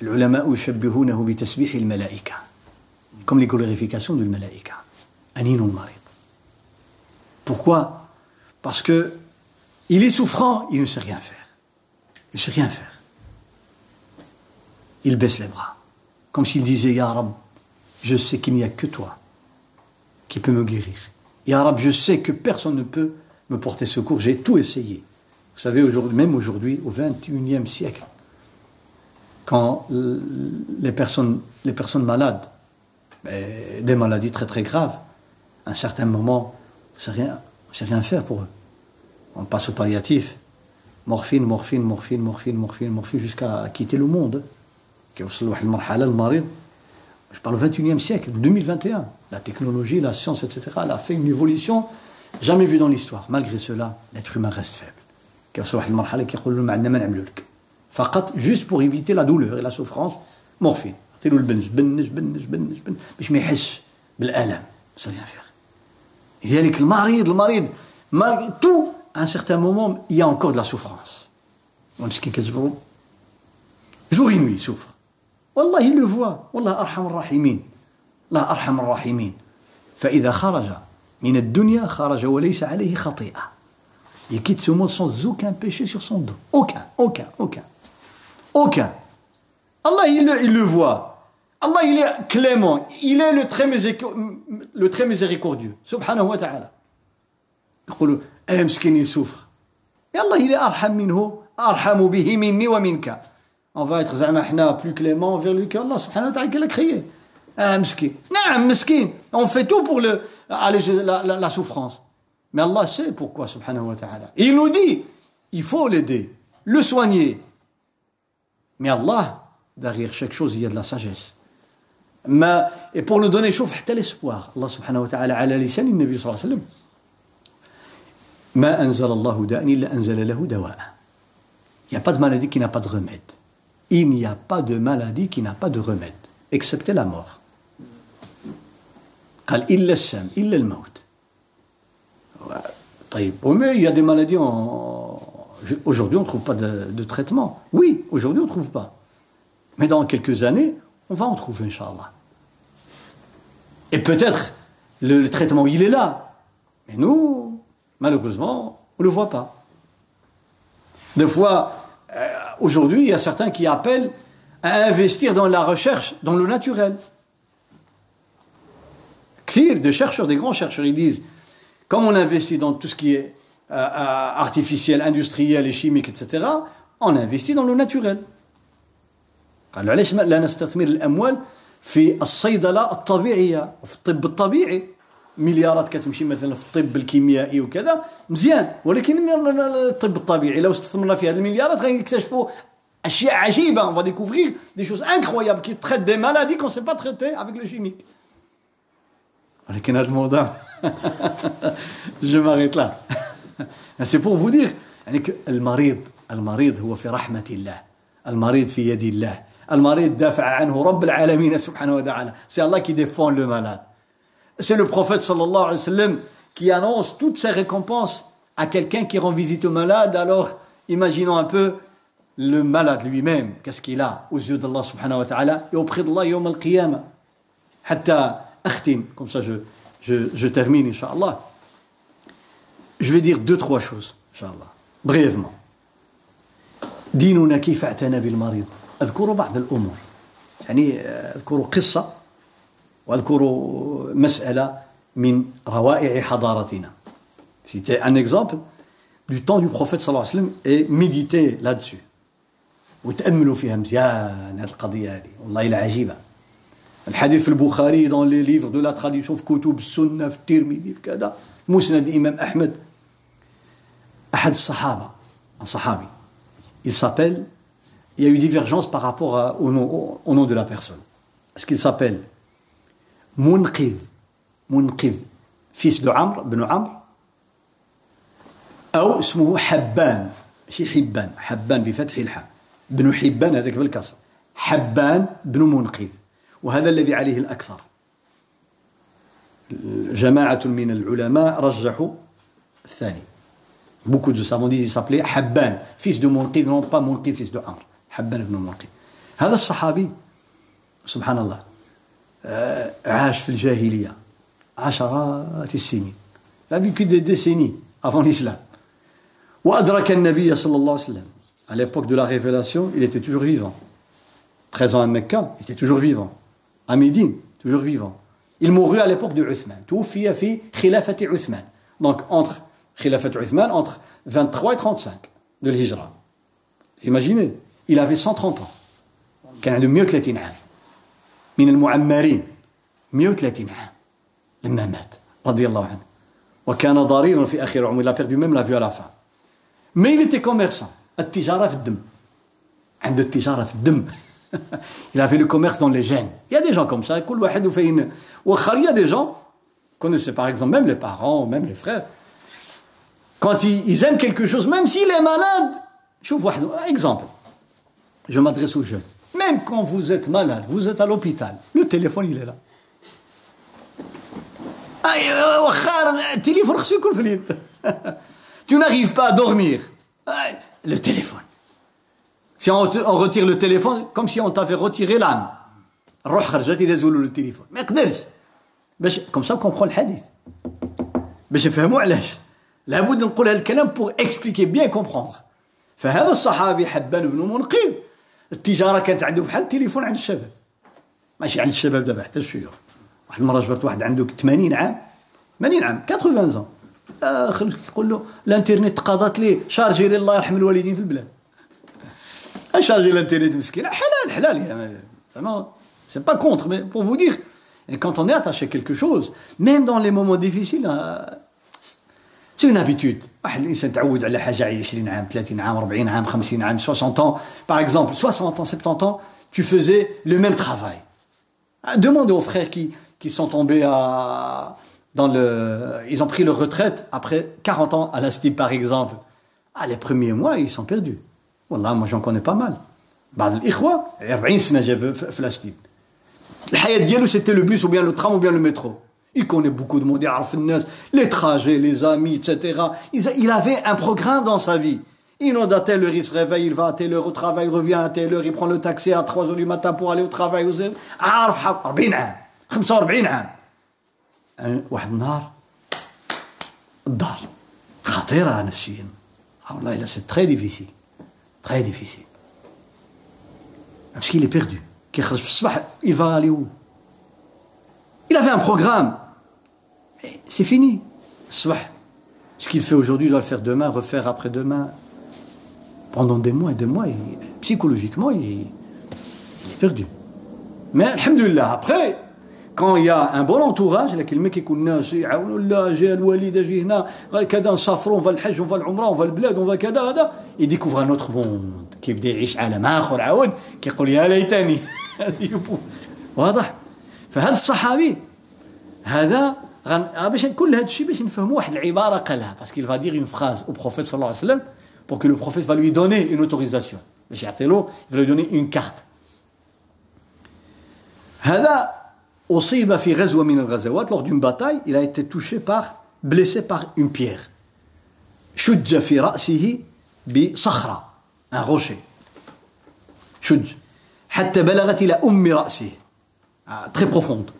L'ulama, yushabbihunahu bi tasbih al-malaika. Comme les glorifications du malaika. Aninun marid. Pourquoi? Parce que il est souffrant, il ne sait rien faire. Il ne sait rien faire. Il baisse les bras. Comme s'il disait, Ya Rab, je sais qu'il n'y a que toi qui peux me guérir. Ya Rab, je sais que personne ne peut me porter secours. J'ai tout essayé. Vous savez, même aujourd'hui, au XXIe siècle, quand les personnes, malades, ben, des maladies très très graves, à un certain moment, on ne sait rien, faire pour eux. On passe au palliatif, morphine, morphine, morphine, morphine, morphine, morphine, jusqu'à quitter le monde. Je parle au 21e siècle, 2021. La technologie, la science, etc., elle a fait une évolution jamais vue dans l'histoire. Malgré cela, l'être humain reste faible. كيوصل واحد المرحله كيقول له ما عندنا ما نعملوا لك فقط جوست بوغ ايفيتي لا دولور لا سوفرونس مورفين عطي له البنج بنج بنج بنج بنج باش ما يحسش بالالم سا ريان فيغ لذلك المريض المريض مالغي تو ان سيغتان مومون يا اونكور دو لا سوفرونس ومسكين كتجبرو جوغ نوي سوفر والله لو فوا والله ارحم الراحمين الله ارحم الراحمين فاذا خرج من الدنيا خرج وليس عليه خطيئه il quitte ce monde sans aucun péché sur son dos aucun aucun aucun aucun Allah il le, il le voit Allah il est clément il est le très, le très miséricordieux subhanahu wa ta'ala يقول ايه مسكين il souffre et Allah il est أرحم منه أرحم به مني ومنك on va être زعما حنا plus clément envers lui que Allah subhanahu wa ta'ala qui l'a créé ah miskin نعم مسكين on fait tout pour le alléger la, la, la souffrance mais Allah sait pourquoi subhanahu wa ta'ala il nous dit il faut l'aider le soigner mais Allah derrière chaque chose il y a de la sagesse ما et pour nous donner شوف حتى l'espoir Allah subhanahu wa ta'ala على لسان النبي صلى الله عليه وسلم ما أنزل الله داء إلا أنزل له دواء il n'y a pas de maladie qui n'a pas de remède il n'y a pas de maladie qui n'a pas de remède, excepté la mort. قال إلا السم إلا الموت طيب mais il y a des maladies aujourd'hui on ne trouve pas de, traitement. Oui aujourd'hui on ne trouve pas. Mais dans quelques années on va en trouver Inch'Allah. Et peut-être le, le, traitement il est là. Mais nous malheureusement on ne le voit pas. Des fois euh, aujourd'hui, il y a certains qui appellent à investir dans la recherche, dans le naturel. Clear, des chercheurs, des grands chercheurs, ils disent, comme on investit dans tout ce qui est euh, euh, artificiel, industriel et chimique, etc., on investit dans le naturel. قالوا علاش لا نستثمر الاموال في الصيدله الطبيعيه وفي الطب الطبيعي مليارات كتمشي مثلا في الطب الكيميائي وكذا مزيان ولكن الطب الطبيعي لو استثمرنا في هذه المليارات غنكتشفوا اشياء عجيبه on va découvrir des choses incroyables qui traitent des maladies qu'on ne sait pas traiter avec le chimique ولكن هذا الموضوع je m'arrête là c'est pour vous dire يعني المريض المريض هو في رحمه الله المريض في يد الله المريض دافع عنه رب العالمين سبحانه وتعالى c'est Allah qui défend le malade C'est le prophète sallallahu alayhi wa sallam qui annonce toutes ses récompenses à quelqu'un qui rend visite au malade. Alors, imaginons un peu le malade lui-même, qu'est-ce qu'il a aux yeux d'Allah subhanahu wa ta'ala et auprès d'Allah yawm al-qiyamah. Hatta akhtim, comme ça je, je, je termine, inshallah. Je vais dire deux, trois choses, inshallah, brièvement. ديننا كيف اعتنى بالمريض أذكر بعض الأمور يعني أذكر قصة واذكر مساله من روائع حضارتنا C'était un exemple du temps du prophète sallallahu alayhi wa sallam et méditer là-dessus. وتاملوا فيها مزيان هذه القضيه هذه والله الا عجيبه الحديث في البخاري دون لي ليفر دو لا تراديسيون في كتب السنة في الترمذي في كذا. في مسند الامام أحمد. أحد الصحابة صحابي il s'appelle il y a eu divergence par rapport à, au, nom, au nom de la personne. Est-ce qu'il s'appelle منقذ منقذ fils de Amr بن عمرو أو اسمه حبان شي حبان حبان بفتح الحاء بن حبان هذاك بالكسر حبان بن منقذ وهذا الذي عليه الأكثر جماعة من العلماء رجحوا الثاني beaucoup de savants disent il s'appelait حبان fils de منقذ non pas منقذ fils de عمرو حبان بن منقذ هذا الصحابي سبحان الله عاش في الجاهلية عشرات السنين لا vécu des décennies avant l'islam وأدرك النبي صلى الله عليه وسلم à l'époque de la révélation il était toujours vivant 13 ans à Mecca il était toujours vivant à Médine toujours vivant il mourut à l'époque de Uthman توفي في خلافة عثمان donc entre خلافة عثمان entre 23 et 35 de l'Hijra imaginez il avait 130 ans كان عنده 130 عام من المعمرين 130 عام لما مات رضي الله عنه وكان ضريرا في اخر عمره il a perdu même la vue à la fin mais il était commerçant التجاره في الدم عنده التجاره في الدم [laughs] il avait le commerce dans les gènes. Il y a des gens comme ça. Il y a des gens, connaissez par exemple même les parents, même les frères, quand ils, aiment quelque chose, même s'il est malade, je vous vois exemple. Je m'adresse aux jeunes. Même quand vous êtes malade, vous êtes à l'hôpital, le téléphone il est là. Tu n'arrives pas à dormir. Le téléphone. Si on, on retire le téléphone comme si on t'avait retiré l'âme. زولوا التليفون ما يقدرش باش كوم سا كومبرون الحديث باش نفهموا علاش لابد نقول هذا الكلام بور اكسبليكي بيان كومبروندر فهذا الصحابي حبان بن منقذ التجاره كانت عنده بحال التليفون عند الشباب. ماشي عند الشباب دابا حتى الشيوخ. واحد المرة جبرت واحد عنده 80 عام. 80 عام 80 زون آخر يقول له الانترنت تقاضات ليه شارجي لي الله يرحم الوالدين في البلاد. Ah, un chargé d'intérêt de miskin, halal, halal. Euh, vraiment, c'est pas contre, mais pour vous dire, quand on est attaché à quelque chose, même dans les moments difficiles, hein, c'est une habitude. ans, par exemple, 60 ans, 70 ans, tu faisais le même travail. Ah, demandez aux frères qui, qui sont tombés à, dans le, ils ont pris leur retraite après 40 ans à l'Asti, par exemple. Ah, les premiers mois, ils sont perdus. Wallah, moi j'en connais pas mal. بعض الإخوة 40 سنة جاب في لاستيب الحياة ديالو c'était le bus ou bien le tram ou bien le métro il connaît beaucoup de monde يعرف الناس les trajets les amis etc il avait un programme dans sa vie il note à telle heure il se réveille il va à telle heure au travail il revient à telle heure il prend le taxi à 3 heures du matin pour aller au travail عارف 40 عام 45 عام واحد النهار الدار خطيره نفسيا والله الا سي تري ديفيسيل Très difficile. Parce qu'il est perdu. Il va aller où? Il avait un programme. C'est fini. Ce qu'il fait aujourd'hui, il doit le faire demain, refaire après-demain. Pendant des mois et des mois, psychologiquement, il, il est perdu. Mais, alhamdulillah, après, كون يا ان بون انتوراج لكن ما كيكون الناس يعاونوا لا جا الوالد أجي هنا كذا نسافروا في الحج وفي العمره وفي البلاد وفي كذا هذا يديكوفر ان اوتر موند كيبدا يعيش عالم اخر عاود كيقول يا ليتني واضح فهذا الصحابي هذا غن... باش كل هذا الشيء باش نفهموا واحد العباره قالها باسكو فا دير اون فراز أو بروفيت صلى الله عليه وسلم بور كو لو بروفيت فا لوي دوني اون اوتوريزاسيون باش يعطي له فا لوي دوني اون كارت هذا أصيب في غزوة من الغزوات lors d'une bataille il a été touché par blessé par une pierre شج في رأسه بصخرة un rocher شج حتى بلغت إلى أم رأسه très profonde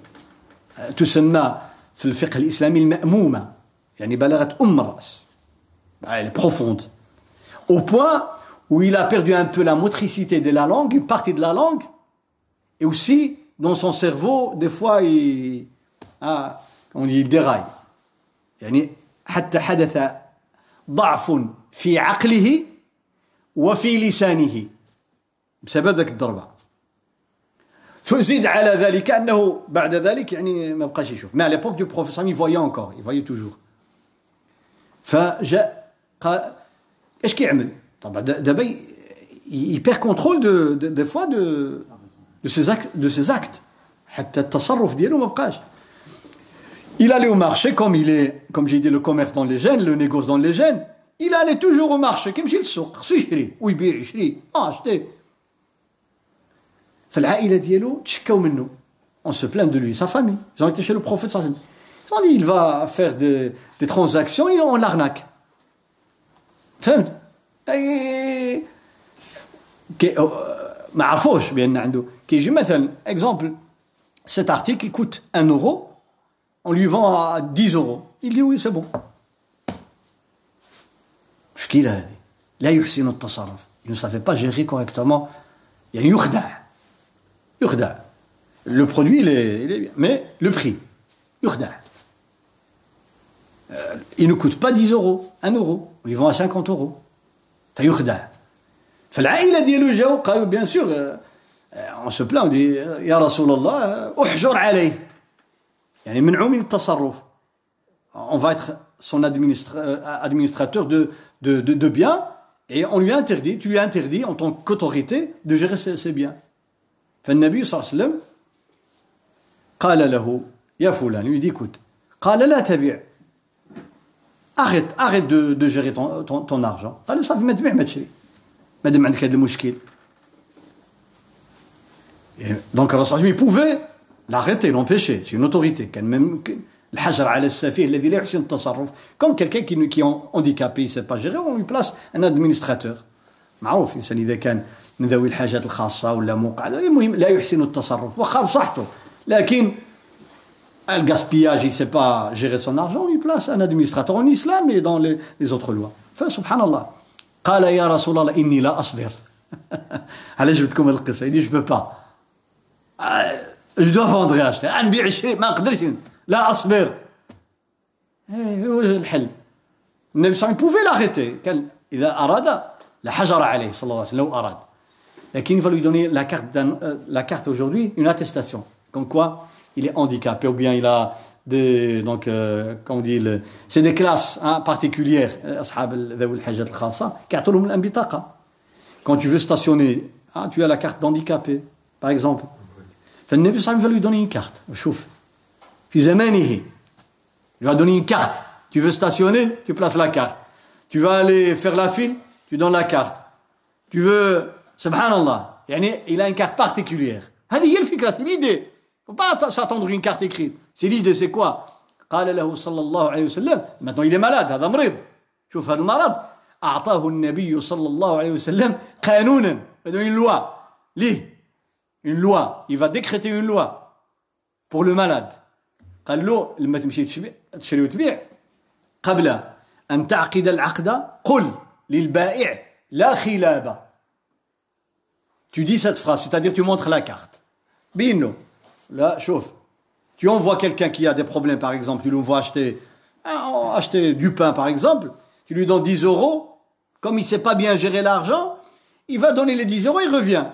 تسمى في الفقه الإسلامي المأمومة يعني بلغت أم الرأس elle est profonde au point où il a perdu un peu la motricité de la langue une partie de la langue et aussi dans son cerveau, des fois, il, ah, on dit, il déraille. يعني حتى حدث ضعف في عقله وفي لسانه بسبب ذاك الضربه زيد على ذلك انه بعد ذلك يعني ما بقاش يشوف مي على ليبوك دو بروفيسور il voyait encore il voyait toujours فجاء قال ايش كيعمل طبعا دابا il perd contrôle de, de, des fois de, de, ses actes, de ses actes. حتى التصرف ديالو ما بقاش il allait au marché comme il est comme j'ai dit le commerce dans les gènes le négoce dans les gènes il allait toujours au marché كيمشي للسوق خصو يشري ويبيع يشري اه شتي فالعائله ديالو تشكاو منه on se plaint de lui sa famille ils ont été chez le prophète ils ont dit il va faire des, des transactions et on l'arnaque فهمت ما عرفوش بان عنده كيجي مثلا اكزومبل cet article il coûte 1 euro on lui vend à 10 euros il dit oui c'est bon مشكلة هذه لا يحسن التصرف il ne savait pas gérer correctement يعني يخدع يخدع le produit il est, il est bien mais le prix يخدع il ne coûte pas 10 euros 1 euro on lui vend à 50 euros فيخدع فالعائلة ديالو جاو قالوا بيان سور اون سو بلان دي يا رسول الله احجر عليه يعني منعوا من التصرف on va être son administrateur de, de, de, de biens et on lui interdit, tu lui interdis en tant qu'autorité de gérer ses, ses biens. فالنبي صلى الله عليه وسلم قال له يا فلان lui dit écoute قال لا تبيع arrête arrête de, de gérer ton, ton, ton argent قال صافي ما تبيع ما تشري مادام عندك هذا المشكل دونك الرسول صلى الله عليه وسلم pouvait l'arrêter l'empêcher c'est une autorité كان même الحجر على السفيه الذي لا يحسن التصرف كون quelqu'un qui qui est handicapé il sait pas gérer on lui place un administrateur معروف الانسان اذا كان من ذوي الحاجات الخاصه ولا مقعد المهم لا يحسن التصرف واخا بصحته لكن le gaspillage, il ne sait pas gérer son argent, on lui place un administrateur en islam et dans les, les autres lois. Enfin, subhanallah. قال يا رسول الله إني لا أصبر علاش جبت لكم القصة يدي جو با جو دوا فوندغي اشتي نبيع شيء ما نقدرش لا أصبر هو الحل النبي صلى الله عليه وسلم بوفي لاغيتي كان إذا أراد لحجر عليه صلى الله عليه وسلم لو أراد لكن il va lui donner la carte, la carte aujourd'hui, une attestation. Comme quoi, il est handicapé ou bien il a des, donc, euh, comme on dit, le, c'est des classes hein, particulières, quand tu veux stationner, hein, tu as la carte d'handicapé, par exemple. فالنبي صلى الله عليه وسلم va lui donner une carte. شوف في زمانه il va donner une carte. Tu veux stationner, tu places la carte. Tu vas aller faire la file, tu donnes la carte. Tu veux, subhanallah, يعني il a une carte particulière. هذه هي الفكرة, c'est l'idée. faut pas s'attendre une carte écrite. C'est l'idée, c'est quoi قال له صلى الله عليه وسلم maintenant il est malade هذا مريض شوف هذا المرض أعطاه النبي صلى الله عليه وسلم قانونا une loi ليه une loi il va décréter une loi pour le malade قال له لما تمشي تشري وتبيع قبل أن تعقد العقد قل للبائع لا خلابة tu dis cette phrase c'est-à-dire tu montres la carte بينه Là, chauffe. Tu envoies quelqu'un qui a des problèmes, par exemple, tu lui envoies acheter, ah, acheter du pain, par exemple, tu lui donnes 10 euros, comme il ne sait pas bien gérer l'argent, il va donner les 10 euros, il revient.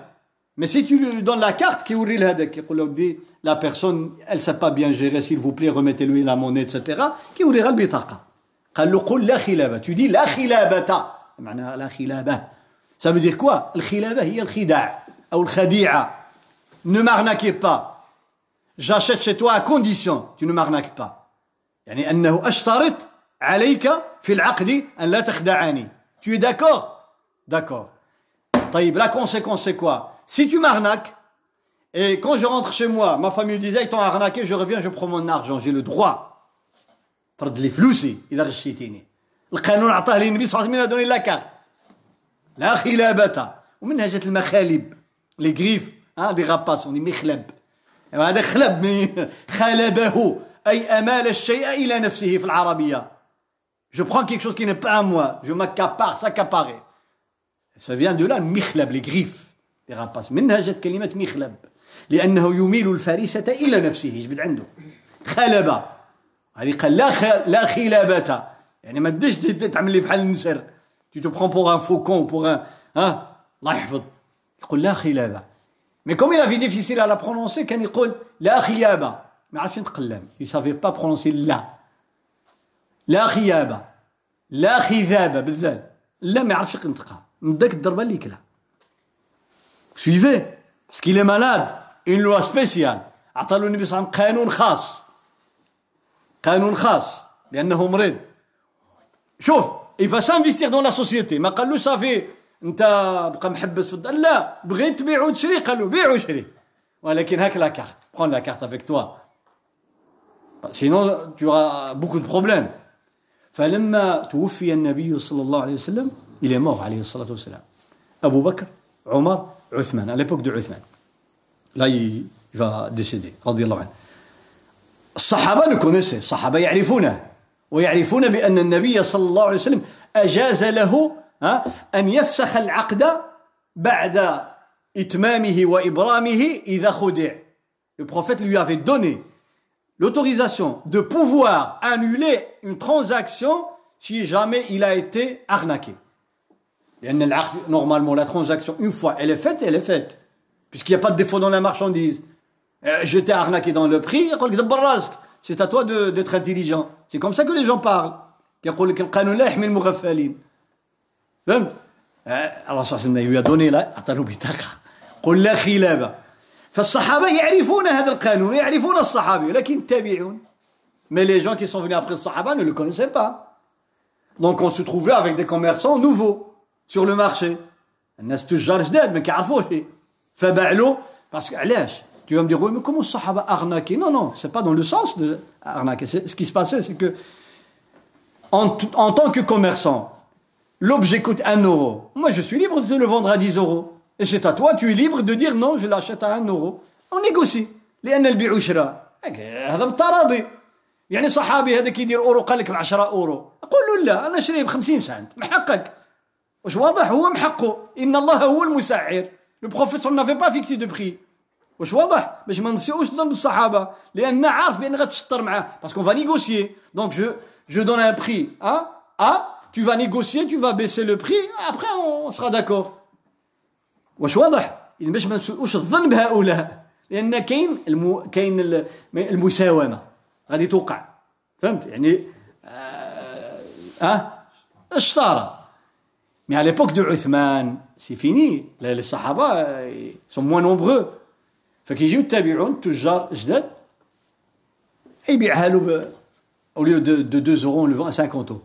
Mais si tu lui donnes la carte, qui dit la personne, elle ne sait pas bien gérer, s'il vous plaît, remettez-lui la monnaie, etc., qui ouvrira le bitaqa. Tu dis la khilabata. Ça veut dire quoi Le khilaba, il y a le khida' ou le khadi'a. Ne m'arnaquez pas. j'achète chez toi à condition tu ne m'arnaques pas يعني أنه أشترط عليك في العقد أن لا تخدعني tu es d'accord d'accord طيب la conséquence c'est quoi si tu m'arnaques et quand je rentre chez moi ma famille me disait ils t'ont arnaqué je reviens je prends mon argent j'ai le droit ترد لي فلوسي إذا غشيتيني القانون أعطاه لي النبي صلى الله عليه وسلم دوني لا كارت لا خلابة ومنها جات المخالب لي غريف ها دي غاباس دي مخلب هذا خلب خلبه أي أمال الشيء إلى نفسه في العربية je prends quelque chose qui n'est pas à moi je m'accapare s'accaparer Ça vient de là مخلب les griffes des rapaces منها جت كلمة مخلب لأنه يميل الفريسة إلى نفسه يجبد عنده خلبة هذه قال لا. لا خلابة يعني ما تدش تعمل لي بحال النسر tu te prends pour un faucon pour un hein الله يحفظ يقول لا خلابة Mais comme il avait difficile à la prononcer, كان يقول لا خيابة ما عرفش يتقلم. Il savait pas prononcer لا. لا خيابة. لا خذابة بالذال. لا ما يعرفش ينطقها. من ذاك الضربة اللي كلا. Parce qu'il est malade. Une loi spéciale. عطى له النبي صلى الله عليه وسلم قانون خاص. قانون خاص لأنه مريض. شوف il va s'investir dans la société ما قال له صافي أنت بقى محبس في الدار لا بغيت تبيع وتشري قال له بيع وشري ولكن هاك لا كارت prends la carte avec toi sinon tu auras فلما توفي النبي صلى الله عليه وسلم il est mort عليه الصلاة والسلام أبو بكر عمر عثمان à l'époque de عثمان là il, il va décéder رضي الله عنه الصحابة le connaissaient الصحابة يعرفونه ويعرفون بأن النبي صلى الله عليه وسلم أجاز له أن يفسخ العقد بعد إتمامه وإبرامه إذا خدع Le prophète lui avait donné l'autorisation de pouvoir annuler une transaction si jamais il a été arnaqué. Normalement, la transaction, une fois elle est faite, elle est faite. Puisqu'il n'y a pas de défaut dans la marchandise. Euh, je t'ai arnaqué dans le prix, c'est à toi d'être intelligent. C'est comme ça que les gens parlent. يقول لك القانون لا يحمي المغفلين فهمت الرسول صلى الله عليه وسلم lui a donné là أعطاه بطاقة قل لا خلابة فالصحابة يعرفون هذا القانون يعرفون الصحابي لكن التابعون mais les gens qui sont venus après le sahaba ne le connaissaient pas donc on se trouvait avec des commerçants nouveaux sur le marché الناس تجار جداد ما كيعرفوش فباع له parce que علاش tu vas me dire, oui, mais comment Sahaba arnaqué Non, non, c'est pas dans le sens de arnaquer. Ce qui se passait, c'est que, en, en, tant que commerçant, l'objet coûte 1 euro. Moi, je suis libre de te le vendre à 10 euros. Et c'est à toi, tu es libre de dire non, je l'achète à 1 euro. On négocie. لأن البيع وشراء هذا بالتراضي يعني صحابي هذا كيدير اورو قال لك ب 10 اورو اقول له لا انا اشريه ب 50 سنت محقك واش واضح هو محقه ان الله هو المسعر لو بروفيت n'avait pas fixé de prix واش واضح باش ما نسيوش ذنب الصحابه لان عارف بان غتشطر معاه باسكو فا نيغوسيي دونك جو جو دون ان بري ها ا tu vas négocier tu vas baisser le prix après on sera d'accord واش واضح باش ما نسوش الظن بهؤلاء لان كاين المو... كاين المساومه غادي توقع فهمت يعني اه, آه؟ mais à l'époque de Uthman, c'est fini. Les Sahaba sont moins nombreux. Fait qu'ils ont jdad. Et bien, au lieu de, 2 euros, on le vend à 50 euros.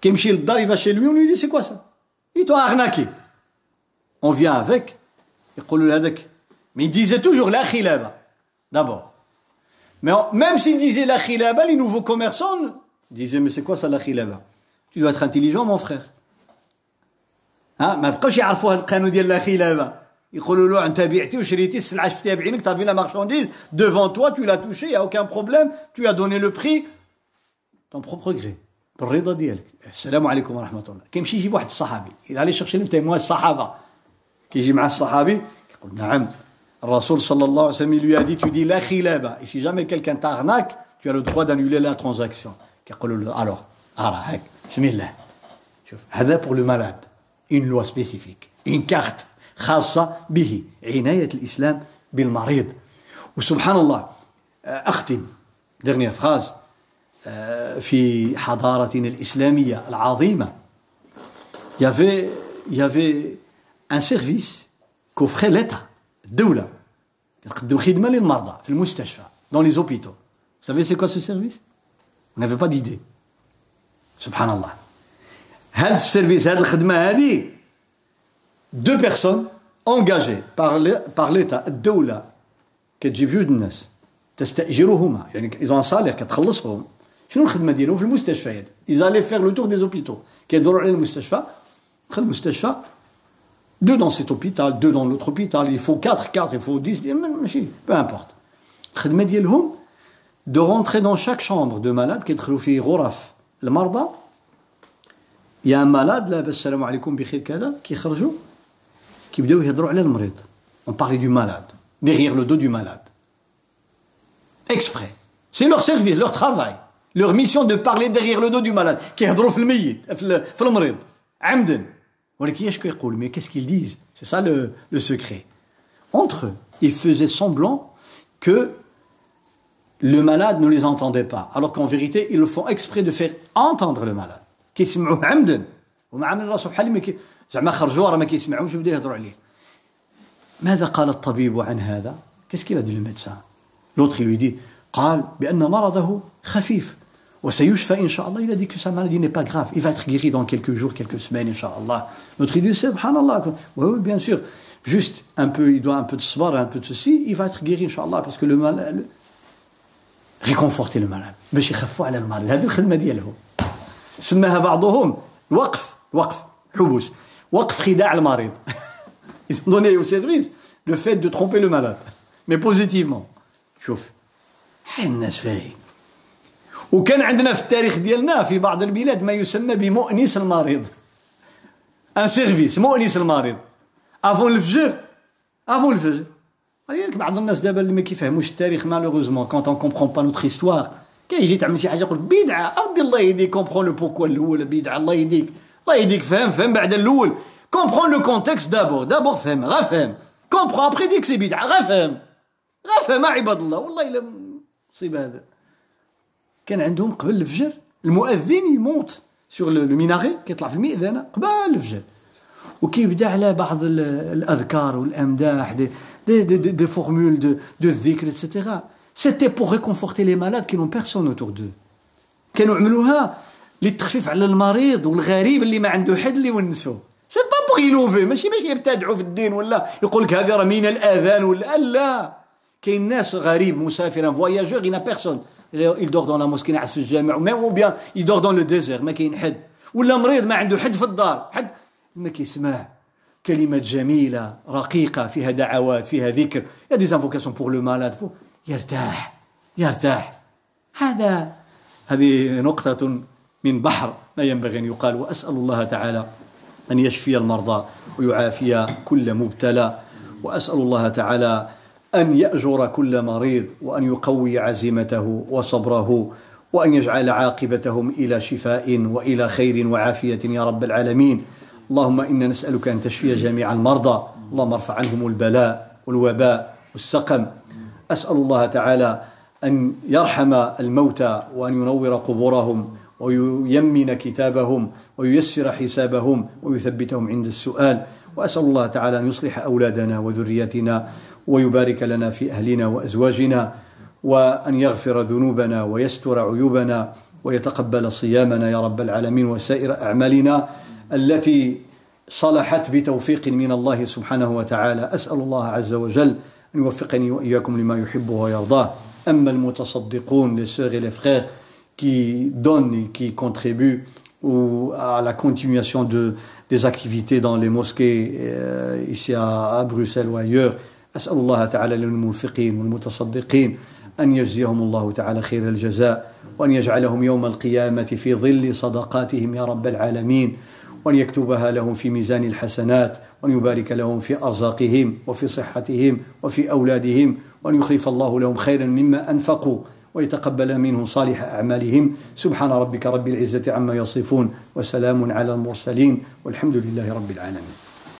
Kimshil Dar, il va chez lui, on lui dit c'est quoi ça? Il t'ont arnaqué. On vient avec. Mais il disait toujours la. D'abord. Mais même s'il disait la les nouveaux commerçants disaient mais c'est quoi ça la Tu dois être intelligent, mon frère. Hein Mais pourquoi j'ai عرفوا هذا القانون ديال la khilaba يقولوا له انت بعتي وشريتي السلعه شفتيها بعينك t'as vu la marchandise devant toi tu l'as touché il y a aucun problème tu as donné le prix ton propre gré بالرضا ديالك السلام عليكم ورحمه الله كيمشي يجيب واحد الصحابي اذا لي شيرشي التيموان الصحابه كيجي مع الصحابي يقول نعم الرسول صلى الله عليه وسلم lui a dit tu dis la khilaba et si jamais quelqu'un t'arnaque tu as le droit d'annuler la transaction كيقولوا له alors ارى هاك بسم الله شوف هذا pour le malade ان لوا سبيسيفيك ان كارت خاصة به عناية الإسلام بالمريض. وسبحان الله آه، أختم ديرنيير فراز آه، في حضارتنا الإسلامية العظيمة. يافي يافي ان سيرفيس كوفخي ليتا الدولة. تقدم خدمة للمرضى في المستشفى دون لي زوبيتو سافي سي كوا سو سيرفيس؟ نافي با ديدي سبحان الله. هذا السيرفيس هذه الخدمة هذه deux personnes engagées par l'État الدولة كتجيب جوج الناس تستأجرهما يعني ils ont un salaire كتخلصهم شنو الخدمة ديالهم في المستشفيات ils allaient faire le tour des hôpitaux كيدوروا على المستشفى دخل المستشفى deux dans cet hôpital deux dans l'autre hôpital il faut quatre quatre il faut dix ماشي peu importe الخدمة ديالهم de rentrer dans chaque chambre de malade كيدخلوا في غرف المرضى il y a un malade, là, salam alaikum qui. On parlait du malade, derrière le dos du malade. Exprès. C'est leur service, leur travail, leur mission de parler derrière le dos du malade, qui. Mais qu'est-ce qu'ils disent? C'est ça le secret. Entre eux, ils faisaient semblant que le malade ne les entendait pas, alors qu'en vérité, ils le font exprès de faire entendre le malade. كيسمعوه عمدا ومع عامل راسه بحال ما زعما خرجوا راه ما كيسمعوش وبدا يهضروا عليه ماذا قال الطبيب عن هذا a dit le médecin l'autre il lui dit قال بأن مرضه خفيف وسيشفى إن شاء الله dit que sa maladie n'est pas grave il va être guéri dans quelques jours quelques semaines إن شاء الله l'autre il dit subhanallah oui bien sûr juste un peu il doit un peu de sabar un peu de ceci il va être guéri إن شاء الله parce que le mal réconforter le malade باش يخفوا على المريض هذه الخدمه ديالهم سماها بعضهم وقف وقف حبوس وقف خداع المريض. [laughs] Ils ont donné au service le fait de tromper le malade. Mais positivement. شوف حال الناس فاهم وكان عندنا في التاريخ ديالنا في بعض البلاد ما يسمى بمؤنس المريض. ان سيرفيس مؤنس المريض. افون الفجر افون الفجر بعض الناس دابا اللي ما كيفهموش التاريخ مالوغوزمون كونت اون كومبخون با نوتر هيستوار كيجي تعمل شي حاجة يقول بدعه اودي الله يهديك كومبخون لو بوكوا الأول بدعه الله يهديك الله يهديك فهم فهم بعد الأول. كومبخون لو كونتكست دابور دابور فهم غا فهم. كومبخون ابخي ديك سي بدعه غا فهم. غا فهم عباد الله والله إلا مصيبة هذا. كان عندهم قبل الفجر المؤذن يموت سور لو ميناغي كيطلع في المئذنه قبل الفجر. وكيبدأ على بعض الأذكار والأمداح دي دي, دي, دي, formules de, de dhikr etc c'était pour réconforter les malades qui n'ont personne autour d'eux. كانوا عملوها للتخفيف على المريض والغريب اللي ما عنده حد اللي يونسوه سي با بوغ ينوفي ماشي باش يبتدعوا في الدين ولا يقول لك هذه راه من الآذان ولا لا كاين ناس غريب مسافر ان فواياجور ينا بيرسون il dort dans la mosquée نعس في الجامع ou bien il dort dans le désert ما كاين حد. ولا مريض ما عنده حد في الدار. حد ما كيسمع. كلمات جميلة رقيقة فيها دعوات فيها ذكر. يا دي زانفوكاسيون بور لو مالاد يرتاح يرتاح. هذا هذه نقطة من بحر لا ينبغي أن يقال وأسأل الله تعالى أن يشفي المرضى ويعافي كل مبتلى وأسأل الله تعالى أن يأجر كل مريض وأن يقوي عزيمته وصبره وأن يجعل عاقبتهم إلى شفاء وإلى خير وعافية يا رب العالمين. اللهم إنا نسألك أن تشفي جميع المرضى اللهم ارفع عنهم البلاء والوباء والسقم. أسأل الله تعالى أن يرحم الموتى وأن ينور قبورهم وييمن كتابهم وييسر حسابهم ويثبتهم عند السؤال. وأسأل الله تعالى أن يصلح أولادنا وذرياتنا ويبارك لنا في أهلنا وأزواجنا وأن يغفر ذنوبنا ويستر عيوبنا ويتقبل صيامنا يا رب العالمين وسائر أعمالنا التي صلحت بتوفيق من الله سبحانه وتعالى. أسأل الله عز وجل أن يوفقني وإياكم لما يحبه ويرضاه أما المتصدقون les sœurs et les frères qui donnent et qui contribuent ou à la continuation de, des activités dans les mosquées euh, ici à, à Bruxelles ou ailleurs أسأل الله تعالى للمنفقين والمتصدقين أن يجزيهم الله تعالى خير الجزاء وأن يجعلهم يوم القيامة في ظل صدقاتهم يا رب العالمين وأن يكتبها لهم في ميزان الحسنات وأن يبارك لهم في أرزاقهم وفي صحتهم وفي أولادهم وأن يخلف الله لهم خيرا مما أنفقوا ويتقبل منهم صالح أعمالهم. سبحان ربك رب العزة عما يصفون وسلام على المرسلين والحمد لله رب العالمين.